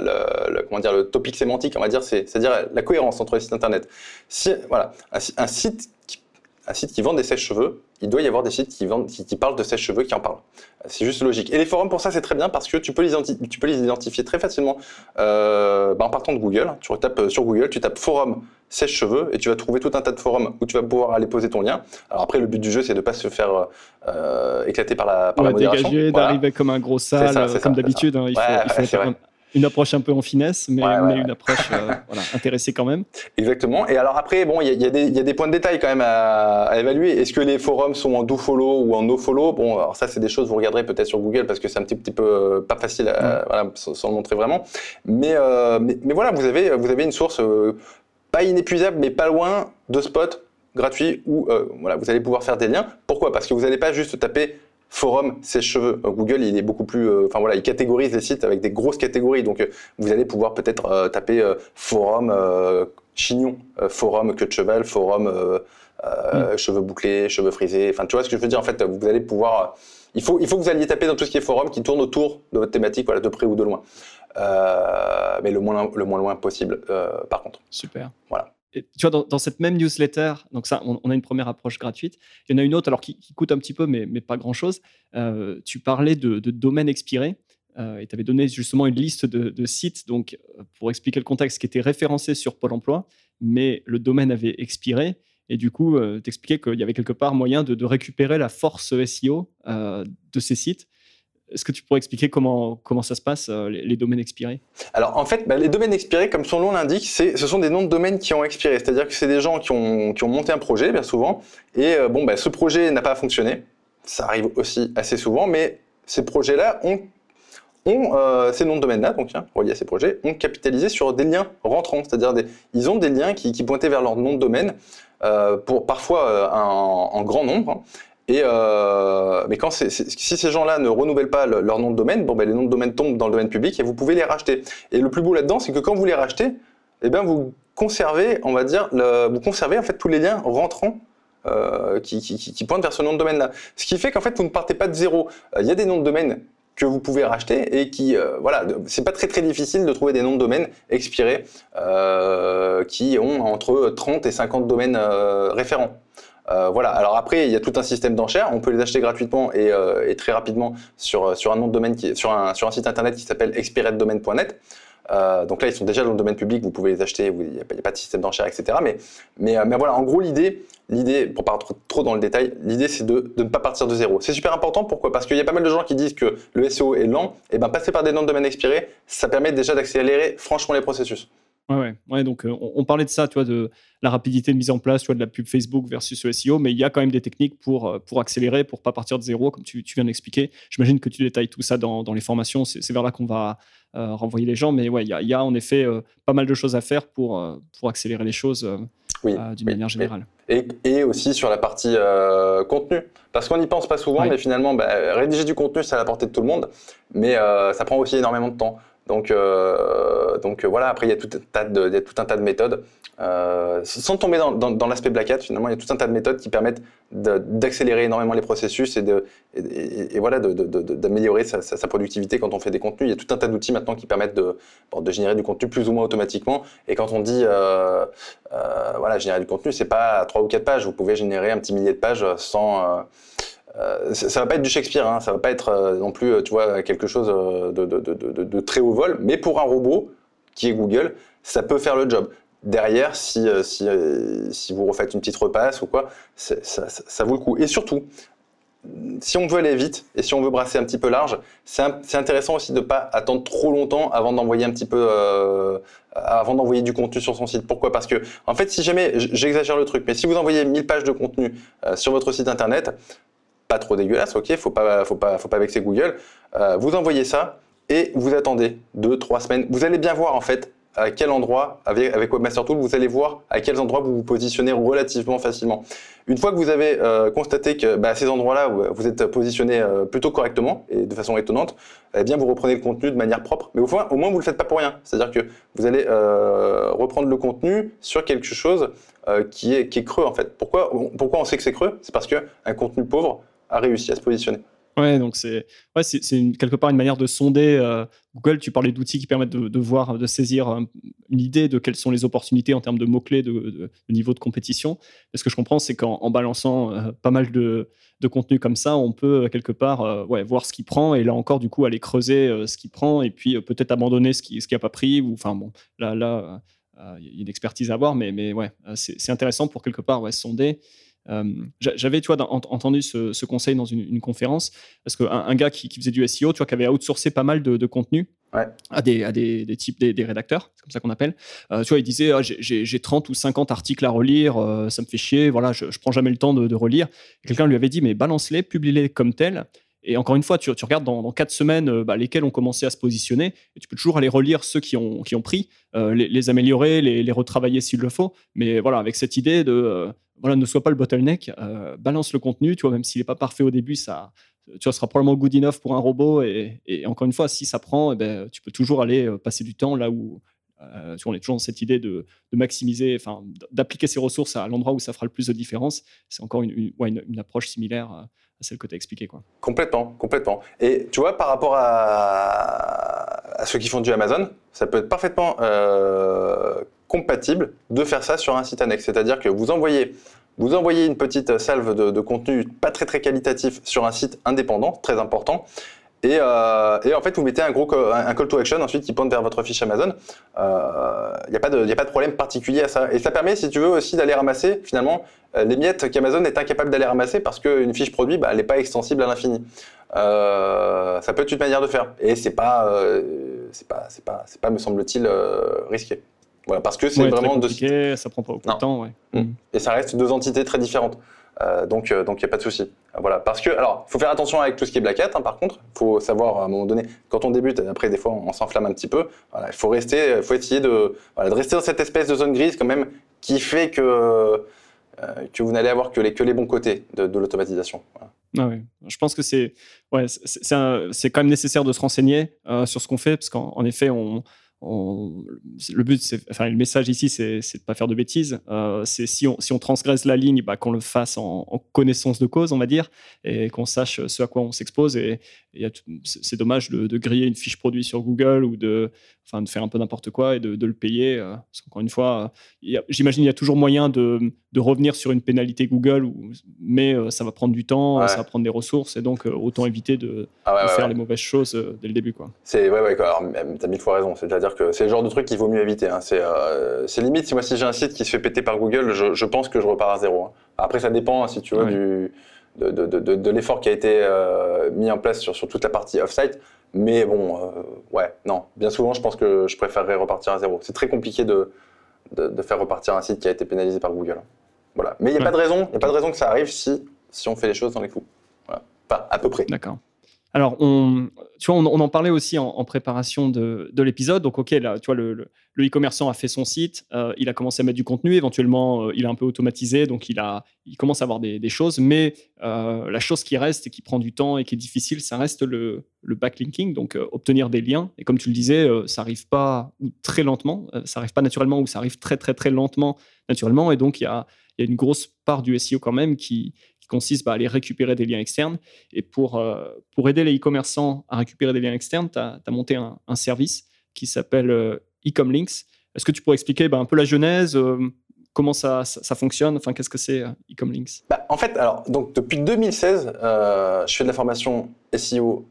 comment dire, le topic sémantique, on va dire, c'est-à-dire la cohérence entre les sites internet. Si, voilà, un, site qui, un site qui vend des sèches-cheveux, il doit y avoir des sites qui, vendent, qui, parlent de sèche-cheveux qui en parlent. C'est juste logique. Et les forums, pour ça, c'est très bien parce que tu peux les, tu peux les identifier très facilement euh, bah, en partant de Google. Tu retapes euh, sur Google, tu tapes forum sèche-cheveux et tu vas trouver tout un tas de forums où tu vas pouvoir aller poser ton lien. Alors après, le but du jeu, c'est de ne pas se faire euh, éclater par la, par la modération. dégager, d'arriver comme un gros sale, comme d'habitude. Hein, il faut, il faut une approche un peu en finesse, mais, une approche euh, voilà, intéressée quand même. Exactement. Et alors après, bon, il y, y, a des points de détail quand même à, à évaluer. Est-ce que les forums sont en do follow ou en no follow? Bon, alors ça, c'est des choses vous regarderez peut-être sur Google parce que c'est un petit, petit peu euh, pas facile à, voilà, sans, le montrer vraiment. Mais, euh, mais, mais, voilà, vous avez, vous avez une source pas inépuisable, mais pas loin de spots gratuits où voilà, vous allez pouvoir faire des liens. Pourquoi? Parce que vous n'allez pas juste taper forum sèche-cheveux. Euh, Google, il est beaucoup plus, euh, enfin voilà, il catégorise les sites avec des grosses catégories. Donc, euh, vous allez pouvoir peut-être taper forum chignon, forum queue de cheval, forum mm. cheveux bouclés, cheveux frisés. Enfin, tu vois ce que je veux dire En fait, vous allez pouvoir. Il faut, il faut que vous alliez taper dans tout ce qui est forum qui tourne autour de votre thématique, voilà, de près ou de loin. mais le moins, le moins loin possible, par contre. Super. Voilà tu vois, dans, cette même newsletter, donc ça, on, a une première approche gratuite. Il y en a une autre, alors qui, coûte un petit peu, mais, mais pas grand-chose. Euh, tu parlais de, domaines expirés euh, et tu avais donné justement une liste de, sites, donc euh, pour expliquer le contexte, qui étaient référencés sur Pôle Emploi, mais le domaine avait expiré. Et du coup, tu expliquais qu'il y avait quelque part moyen de, de récupérer la force SEO de ces sites est-ce que tu pourrais expliquer comment, comment ça se passe, euh, les, domaines expirés? Alors en fait, bah, les domaines expirés, comme son nom l'indique, ce sont des noms de domaines qui ont expiré. C'est-à-dire que c'est des gens qui ont, qui ont, monté un projet, bien souvent, et euh, bon, bah, ce projet n'a pas fonctionné. Ça arrive aussi assez souvent, mais ces projets-là ont, ont euh, ces noms de domaines-là, donc hein, reliés à ces projets, ont capitalisé sur des liens rentrants. C'est-à-dire ils ont des liens qui, qui, pointaient vers leur nom de domaine, pour parfois en, grand nombre. Hein. Et euh, mais quand si ces gens-là ne renouvellent pas leur nom de domaine, bon, ben, les noms de domaine tombent dans le domaine public et vous pouvez les racheter. Et le plus beau là-dedans, c'est que quand vous les rachetez, eh bien, vous conservez, on va dire, vous conservez en fait tous les liens rentrants euh, qui, pointent vers ce nom de domaine-là. Ce qui fait qu'en fait, vous ne partez pas de zéro. Euh, il y a des noms de domaine que vous pouvez racheter et qui, euh, voilà, c'est pas très très difficile de trouver des noms de domaine expirés qui ont entre 30 et 50 domaines référents. Euh, voilà. Alors après, il y a tout un système d'enchères. On peut les acheter gratuitement et, euh, très rapidement sur, un site internet qui s'appelle expireddomaine.net. Euh, donc là, ils sont déjà dans le domaine public, vous pouvez les acheter, il n'y a, pas de système d'enchères, etc. Mais, mais, voilà, en gros, l'idée, l'idée, pour pas trop, trop dans le détail, l'idée c'est de, ne pas partir de zéro. C'est super important, pourquoi? Parce qu'il y a pas mal de gens qui disent que le SEO est lent, et ben passer par des noms de domaine expirés, ça permet déjà d'accélérer franchement les processus. Ouais, ouais. donc euh, on, parlait de ça, tu vois, de la rapidité de mise en place, tu vois, de la pub Facebook versus le SEO, mais il y a quand même des techniques pour, euh, pour accélérer, pour pas partir de zéro, comme tu, tu viens d'expliquer. J'imagine que tu détailles tout ça dans, dans les formations, c'est vers là qu'on va euh, renvoyer les gens, mais ouais, il y a, y a, en effet pas mal de choses à faire pour, pour accélérer les choses d'une manière générale. Et, et, aussi sur la partie contenu, parce qu'on n'y pense pas souvent, mais finalement, bah, rédiger du contenu, c'est à la portée de tout le monde, mais ça prend aussi énormément de temps. Donc, euh, donc euh, voilà, après il y a tout un tas de, méthodes. Euh, sans tomber dans, l'aspect black hat, finalement, il y a tout un tas de méthodes qui permettent d'accélérer énormément les processus et, voilà, d'améliorer sa, productivité quand on fait des contenus. Il y a tout un tas d'outils maintenant qui permettent de, générer du contenu plus ou moins automatiquement. Et quand on dit voilà, générer du contenu, c'est pas trois ou quatre pages. Vous pouvez générer un petit millier de pages sans euh, ça va pas être du Shakespeare, hein, ça va pas être euh, non plus, vois, quelque chose euh, de, très haut vol, mais pour un robot qui est Google, ça peut faire le job. Derrière, si, vous refaites une petite repasse ou quoi, ça, vaut le coup. Et surtout, si on veut aller vite et si on veut brasser un petit peu large, c'est intéressant aussi de ne pas attendre trop longtemps avant d'envoyer un petit peu, euh, avant d'envoyer du contenu sur son site. Pourquoi? Parce que, en fait, si jamais, j'exagère le truc, mais si vous envoyez 1000 pages de contenu euh, sur votre site internet, pas trop dégueulasse, ok, faut pas, faut pas, faut pas vexer Google, euh, vous envoyez ça et vous attendez deux, trois semaines. Vous allez bien voir en fait à quel endroit, avec, avec Webmaster Tool, vous allez voir à quels endroits vous vous positionnez relativement facilement. Une fois que vous avez euh, constaté que bah, à ces endroits-là, vous êtes positionné euh, plutôt correctement et de façon étonnante, eh bien vous reprenez le contenu de manière propre. Mais au, moins, au moins, vous le faites pas pour rien. C'est-à-dire que vous allez reprendre le contenu sur quelque chose qui, est, qui est creux en fait. Pourquoi, pourquoi on sait que c'est creux? C'est parce qu'un contenu pauvre a réussi à se positionner. Ouais, donc c'est ouais, quelque part une manière de sonder euh, Google. Tu parlais d'outils qui permettent de, voir, de saisir euh, une idée de quelles sont les opportunités en termes de mots-clés, de, niveau de compétition. Ce que je comprends, c'est qu'en balançant euh, pas mal de, contenu comme ça, on peut quelque part voir ce qui prend et là encore, du coup, aller creuser ce qui prend et puis peut-être abandonner ce qui n'a pas pris. Enfin, bon, là, là, il y a une expertise à avoir, mais, mais ouais, c'est intéressant pour quelque part ouais, sonder. Euh, j'avais, tu vois, entendu ce, conseil dans une, conférence parce qu'un un gars qui, faisait du SEO, tu vois, qui avait outsourcé pas mal de, contenu à, des, à des, types, des, rédacteurs, c'est comme ça qu'on appelle. Euh, tu vois, il disait, ah, j'ai 30 ou 50 articles à relire, euh, ça me fait chier, voilà, je, je prends jamais le temps de, relire. Quelqu'un lui avait dit, mais balance-les, publie-les comme tels. Et encore une fois, tu, regardes dans, quatre semaines bah, lesquels ont commencé à se positionner, et tu peux toujours aller relire ceux qui ont, qui ont pris, les, améliorer, les, retravailler s'il le faut. Mais voilà, avec cette idée de voilà, ne sois pas le bottleneck, euh, balance le contenu, tu vois, même s'il n'est pas parfait au début, ça, tu vois, sera probablement good enough pour un robot. Et, encore une fois, si ça prend, eh ben, tu peux toujours aller euh, passer du temps là où, euh, on est toujours dans cette idée de, maximiser, d'appliquer ses ressources à l'endroit où ça fera le plus de différence. C'est encore une, approche similaire que tu as expliquée. Quoi. Complètement, complètement. Et tu vois, par rapport à, ceux qui font du Amazon, ça peut être parfaitement compatible de faire ça sur un site annexe. C'est-à-dire que vous envoyez, vous envoyez une petite salve de, contenu pas très très qualitatif sur un site indépendant, très important. Et, euh, en fait, vous mettez un gros un call to action ensuite qui pointe vers votre fiche Amazon. Il euh, n'y a, pas de, a pas de problème particulier à ça. Et ça permet, si tu veux, aussi d'aller ramasser finalement euh, les miettes qu'Amazon est incapable d'aller ramasser parce qu'une fiche produit, bah, elle n'est pas extensible à l'infini. ça peut être une manière de faire. Et c'est pas, c'est pas, c'est pas, pas, me semble-t-il, risqué. Voilà, parce que c'est vraiment deux Ça prend pas beaucoup de temps, ouais. Mm. Et ça reste deux entités très différentes. Euh, donc, euh, donc il n'y a pas de souci. Voilà, parce que, alors, faut faire attention avec tout ce qui est black hat. Hein, par contre, faut savoir à un moment donné, quand on débute, après des fois on s'enflamme un petit peu. il faut rester, faut essayer de, voilà, rester dans cette espèce de zone grise quand même, qui fait que euh, que vous n'allez avoir que les que les bons côtés de, de l'automatisation. Ah oui. Je pense que c'est ouais, c'est quand même nécessaire de se renseigner sur ce qu'on fait, parce qu'en effet, on le but, enfin, le message ici, c'est, de pas faire de bêtises. Euh, c'est si on, si on transgresse la ligne, bah, qu'on le fasse en, connaissance de cause, on va dire, et qu'on sache ce à quoi on s'expose. Et, c'est dommage de, griller une fiche produit sur Google ou de, enfin, de faire un peu n'importe quoi et de, le payer. Euh, qu'encore une fois, j'imagine il y a toujours moyen de, de, revenir sur une pénalité Google, mais euh, ça va prendre du temps, ça va prendre des ressources, et donc autant éviter de, ah faire les mauvaises choses dès le début. Quoi. C'est ouais, ouais, alors, as mille fois raison. C'est-à-dire que c'est le genre de truc qu'il vaut mieux éviter. Hein. Euh, c'est limite, si moi si j'ai un site qui se fait péter par Google, je, pense que je repars à zéro. Hein. Après, ça dépend, hein, si tu veux, du, de, l'effort qui a été euh, mis en place sur, sur, toute la partie off-site. Mais bon, euh, ouais, non. Bien souvent, je pense que je préférerais repartir à zéro. C'est très compliqué de, de, faire repartir un site qui a été pénalisé par Google. Voilà. Mais il n'y a pas de raison, il a pas de raison que ça arrive si, si on fait les choses dans les clous. Voilà. Enfin, à peu près. D'accord. Alors, on, tu vois, on, en parlait aussi en, préparation de, l'épisode. Donc, OK, là, tu vois, le e-commerçant a fait son site, euh, il a commencé à mettre du contenu, éventuellement, euh, il a un peu automatisé, donc il, a, il commence à avoir des, choses. Mais euh, la chose qui reste et qui prend du temps et qui est difficile, ça reste le, backlinking, donc obtenir des liens. Et comme tu le disais, ça arrive pas très lentement, ça arrive pas naturellement ou ça arrive très, très, très lentement naturellement. Et donc, il y a une grosse part du SEO quand même qui, consiste bah, à aller récupérer des liens externes. Et pour, euh, pour aider les e-commerçants à récupérer des liens externes, tu as, monté un, service qui s'appelle euh, Ecomlinks. Est-ce que tu pourrais expliquer bah, un peu la genèse euh, Comment ça, ça, fonctionne Enfin, qu'est-ce que c'est Ecomlinks bah, En fait, alors, donc, depuis 2016, je fais de la formation SEO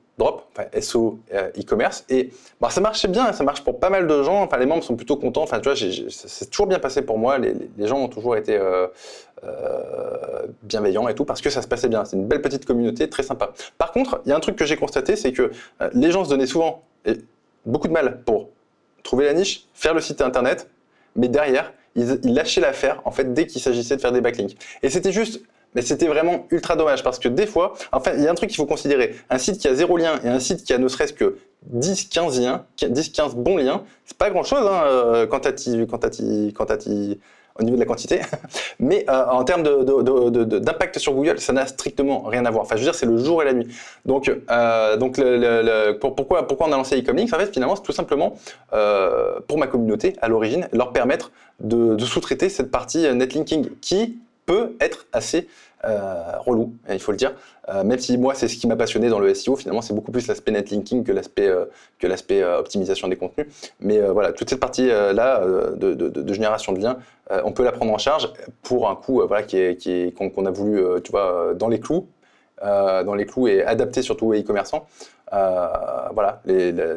Drop, SO e-commerce. Et bah, ça marchait bien, ça marche pour pas mal de gens. Enfin, les membres sont plutôt contents. Enfin, tu vois, c'est toujours bien passé pour moi. Les, gens ont toujours été bienveillants et tout parce que ça se passait bien. C'est une belle petite communauté, très sympa. Par contre, il y a un truc que j'ai constaté, c'est que les gens se donnaient souvent beaucoup de mal pour trouver la niche, faire le site internet, mais derrière, ils, lâchaient l'affaire en fait dès qu'il s'agissait de faire des backlinks. Et c'était juste mais c'était vraiment ultra dommage parce que des fois, enfin, il y a un truc qu'il faut considérer. Un site qui a zéro lien et un site qui a ne serait-ce que 10, 15 liens, 10, 15 bons liens, c'est pas grand chose hein, euh, au niveau de la quantité. Mais euh, en termes d'impact sur Google, ça n'a strictement rien à voir. Enfin, je veux dire, c'est le jour et la nuit. Donc, euh, donc pourquoi, pourquoi on a lancé Ecomlinks En fait, finalement, c'est tout simplement pour ma communauté, à l'origine, leur permettre de sous-traiter cette partie netlinking qui peut être assez euh, relou, il faut le dire. Euh, même si moi, c'est ce qui m'a passionné dans le SEO, finalement, c'est beaucoup plus l'aspect netlinking que l'aspect euh, optimisation des contenus. Mais voilà, toute cette partie là de, génération de liens, on peut la prendre en charge pour un coût voilà qui est, qui qu'on a voulu, tu vois, dans les clous, dans les clous et adapté surtout aux e-commerçants. Euh, voilà,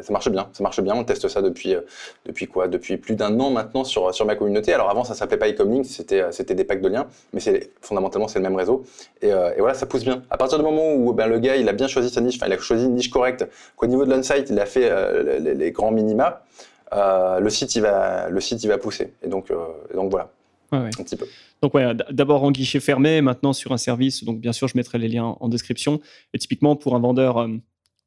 ça marche bien, ça marche bien. On teste ça depuis euh, depuis quoi? Depuis plus d'un an maintenant sur sur ma communauté. Alors avant, ça s'appelait pas Ecomlink, c'était euh, c'était des packs de liens, mais c'est fondamentalement c'est le même réseau. Et, voilà, ça pousse bien. À partir du moment où ben, le gars il a bien choisi sa niche, enfin il a choisi une niche correcte, qu'au niveau de l'on-site il a fait les, grands minima, le site il va le site il va pousser. Et donc donc voilà. Un petit peu. Donc ouais, d'abord en guichet fermé, maintenant sur un service. Donc bien sûr, je mettrai les liens en description. Et typiquement pour un vendeur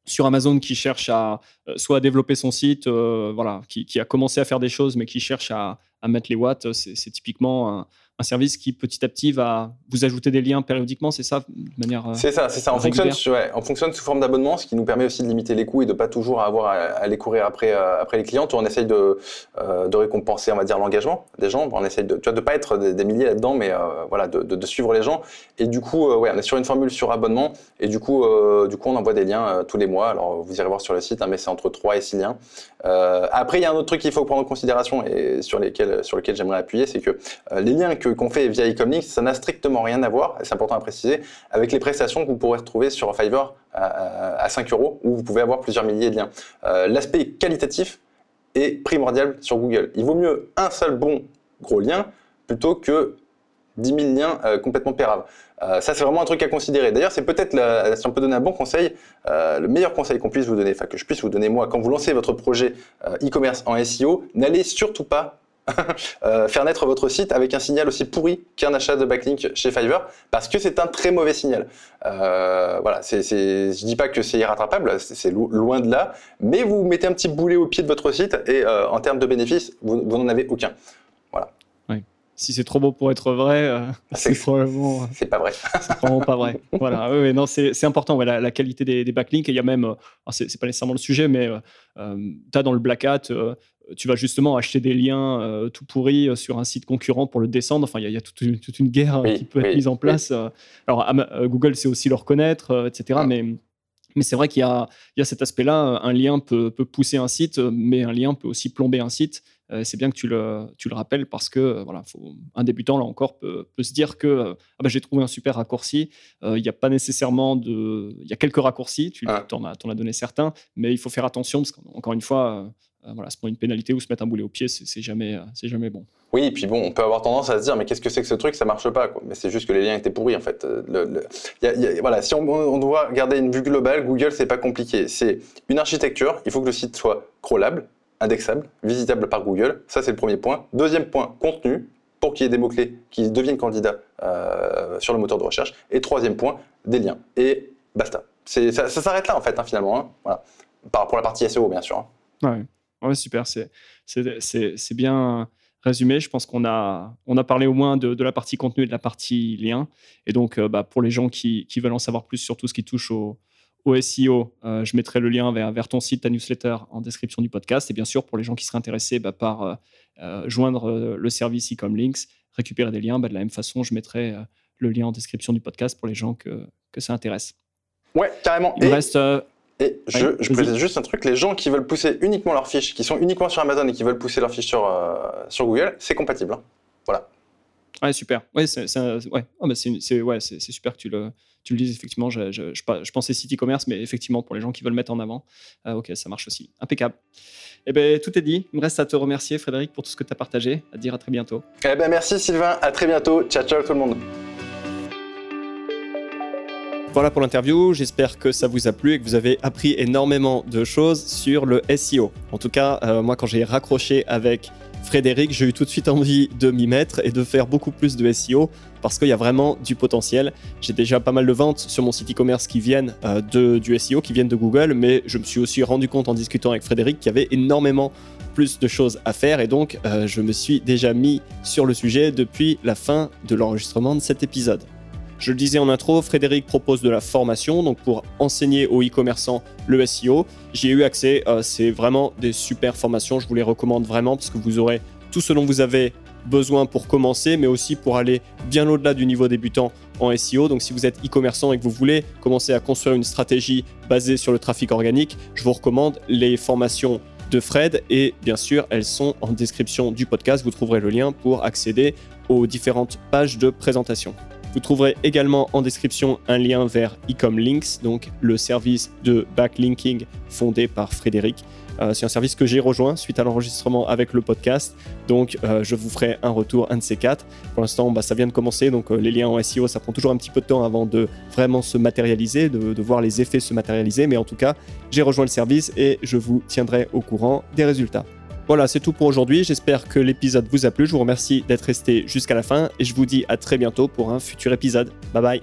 sur Amazon qui cherche à euh, soit à développer son site, euh, voilà, qui, a commencé à faire des choses, mais qui cherche à, à mettre les watts, c'est typiquement un, un service qui petit à petit va vous ajouter des liens périodiquement, c'est ça de manière euh, C'est ça, c'est ça. On fonctionne, on fonctionne sous forme d'abonnement, ce qui nous permet aussi de limiter les coûts et de pas toujours avoir à, aller courir après euh, après les clients. On essaye de euh, de récompenser, on va dire, l'engagement des gens. On essaye de tu vois, de pas être des, milliers là-dedans, mais voilà, de, de, suivre les gens. Et du coup, ouais, on est sur une formule sur abonnement et du coup, du coup, on envoie des liens tous les mois. Alors vous irez voir sur le site, hein, mais c'est entre 3 et 6 liens. après, il y a un autre truc qu'il faut prendre en considération et sur lesquels sur lequel j'aimerais appuyer, c'est que les liens que qu'on fait via Ecomlinks, ça n'a strictement rien à voir, c'est important à préciser, avec les prestations que vous pourrez retrouver sur Fiverr à, 5 euros, où vous pouvez avoir plusieurs milliers de liens. Euh, l'aspect qualitatif est primordial sur Google. Il vaut mieux un seul bon gros lien plutôt que 10 000 liens euh, complètement péraves. Euh, ça, c'est vraiment un truc à considérer. D'ailleurs, c'est peut-être, si on peut donner un bon conseil, le meilleur conseil qu'on puisse vous donner, enfin que je puisse vous donner moi, quand vous lancez votre projet e-commerce en SEO, n'allez surtout pas euh, faire naître votre site avec un signal aussi pourri qu'un achat de backlink chez Fiverr, parce que c'est un très mauvais signal. Euh, voilà, je dis pas que c'est irrattrapable, c'est, loin de là, mais vous mettez un petit boulet au pied de votre site et euh, en termes de bénéfices, vous, n'en avez aucun. Voilà. Si c'est trop beau pour être vrai, c'est, probablement. C'est pas vrai. c'est probablement pas vrai. Voilà, oui, non, c'est, important, la, qualité des, backlinks. Et il y a même, c'est, c'est pas nécessairement le sujet, mais tu as dans le Black Hat tu vas justement acheter des liens euh, tout pourris euh, sur un site concurrent pour le descendre. Enfin, il y, a toute une, guerre euh, qui peut être mise en place. Alors, Google sait aussi le reconnaître, etc. Mais, mais c'est vrai qu'il y, a, cet aspect-là. Un lien peut, pousser un site, mais un lien peut aussi plomber un site. c'est bien que tu le, tu le rappelles parce que voilà, faut, un débutant, là encore, peut, se dire que ah bah, j'ai trouvé un super raccourci. Il n'y a pas nécessairement de. Il y a quelques raccourcis, tu ah. en, as, en as donné certains, mais il faut faire attention parce qu'encore une fois, voilà, se prendre une pénalité ou se mettre un boulet au pied, c'est jamais, euh, c'est jamais bon. Oui, et puis bon, on peut avoir tendance à se dire, mais qu'est-ce que c'est que ce truc, ça marche pas, quoi. Mais c'est juste que les liens étaient pourris, en fait. Le, voilà, si on, doit garder une vue globale, Google, c'est pas compliqué. C'est une architecture, il faut que le site soit crawlable, indexable, visitable par Google. Ça, c'est le premier point. Deuxième point, contenu, pour qu'il y ait des mots-clés qui deviennent candidats euh, sur le moteur de recherche. Et troisième point, des liens. Et basta. Ça, ça s'arrête là, en fait, hein, finalement. Hein. Voilà. Par, pour la partie SEO, bien sûr. Hein. Ouais. Ouais, super. C'est bien résumé. Je pense qu'on a, on a parlé au moins de, de, la partie contenu et de la partie lien. Et donc, euh, bah, pour les gens qui, qui, veulent en savoir plus sur tout ce qui touche au, au SEO, euh, je mettrai le lien vers, vers, ton site, ta newsletter en description du podcast. Et bien sûr, pour les gens qui seraient intéressés bah, par euh, joindre le service e Links, récupérer des liens, bah, de la même façon, je mettrai le lien en description du podcast pour les gens que, que ça intéresse. Ouais, carrément. Il reste et je, je précise juste un truc, les gens qui veulent pousser uniquement leurs fiches, qui sont uniquement sur Amazon et qui veulent pousser leurs fiches sur, euh, sur Google, c'est compatible. Hein. Voilà. Ouais, super. Ouais, c'est ouais. Oh, bah, ouais, super que tu le, tu le dises. Effectivement, je, je, je, pensais site e-commerce, mais effectivement, pour les gens qui veulent mettre en avant, euh, ok, ça marche aussi. Impeccable. Eh ben, tout est dit. Il me reste à te remercier, Frédéric, pour tout ce que tu as partagé. À dire à très bientôt. Eh ben, merci, Sylvain. À très bientôt. Ciao, ciao, tout le monde. Voilà pour l'interview, j'espère que ça vous a plu et que vous avez appris énormément de choses sur le SEO. En tout cas, euh, moi quand j'ai raccroché avec Frédéric, j'ai eu tout de suite envie de m'y mettre et de faire beaucoup plus de SEO parce qu'il y a vraiment du potentiel. J'ai déjà pas mal de ventes sur mon site e-commerce qui viennent euh, du SEO, qui viennent de Google, mais je me suis aussi rendu compte en discutant avec Frédéric qu'il y avait énormément plus de choses à faire et donc euh, je me suis déjà mis sur le sujet depuis la fin de l'enregistrement de cet épisode. Je le disais en intro, Frédéric propose de la formation donc pour enseigner aux e-commerçants le SEO. J'y ai eu accès, euh, c'est vraiment des super formations, je vous les recommande vraiment parce que vous aurez tout ce dont vous avez besoin pour commencer, mais aussi pour aller bien au-delà du niveau débutant en SEO. Donc si vous êtes e-commerçant et que vous voulez commencer à construire une stratégie basée sur le trafic organique, je vous recommande les formations de Fred et bien sûr elles sont en description du podcast. Vous trouverez le lien pour accéder aux différentes pages de présentation. Vous trouverez également en description un lien vers Ecomlinks, donc le service de backlinking fondé par Frédéric. Euh, c'est un service que j'ai rejoint suite à l'enregistrement avec le podcast. Donc, euh, je vous ferai un retour, un de ces quatre. Pour l'instant, bah, ça vient de commencer. Donc, euh, les liens en SEO, ça prend toujours un petit peu de temps avant de vraiment se matérialiser, de voir les effets se matérialiser. Mais en tout cas, j'ai rejoint le service et je vous tiendrai au courant des résultats. Voilà, c'est tout pour aujourd'hui. J'espère que l'épisode vous a plu. Je vous remercie d'être resté jusqu'à la fin et je vous dis à très bientôt pour un futur épisode. Bye bye.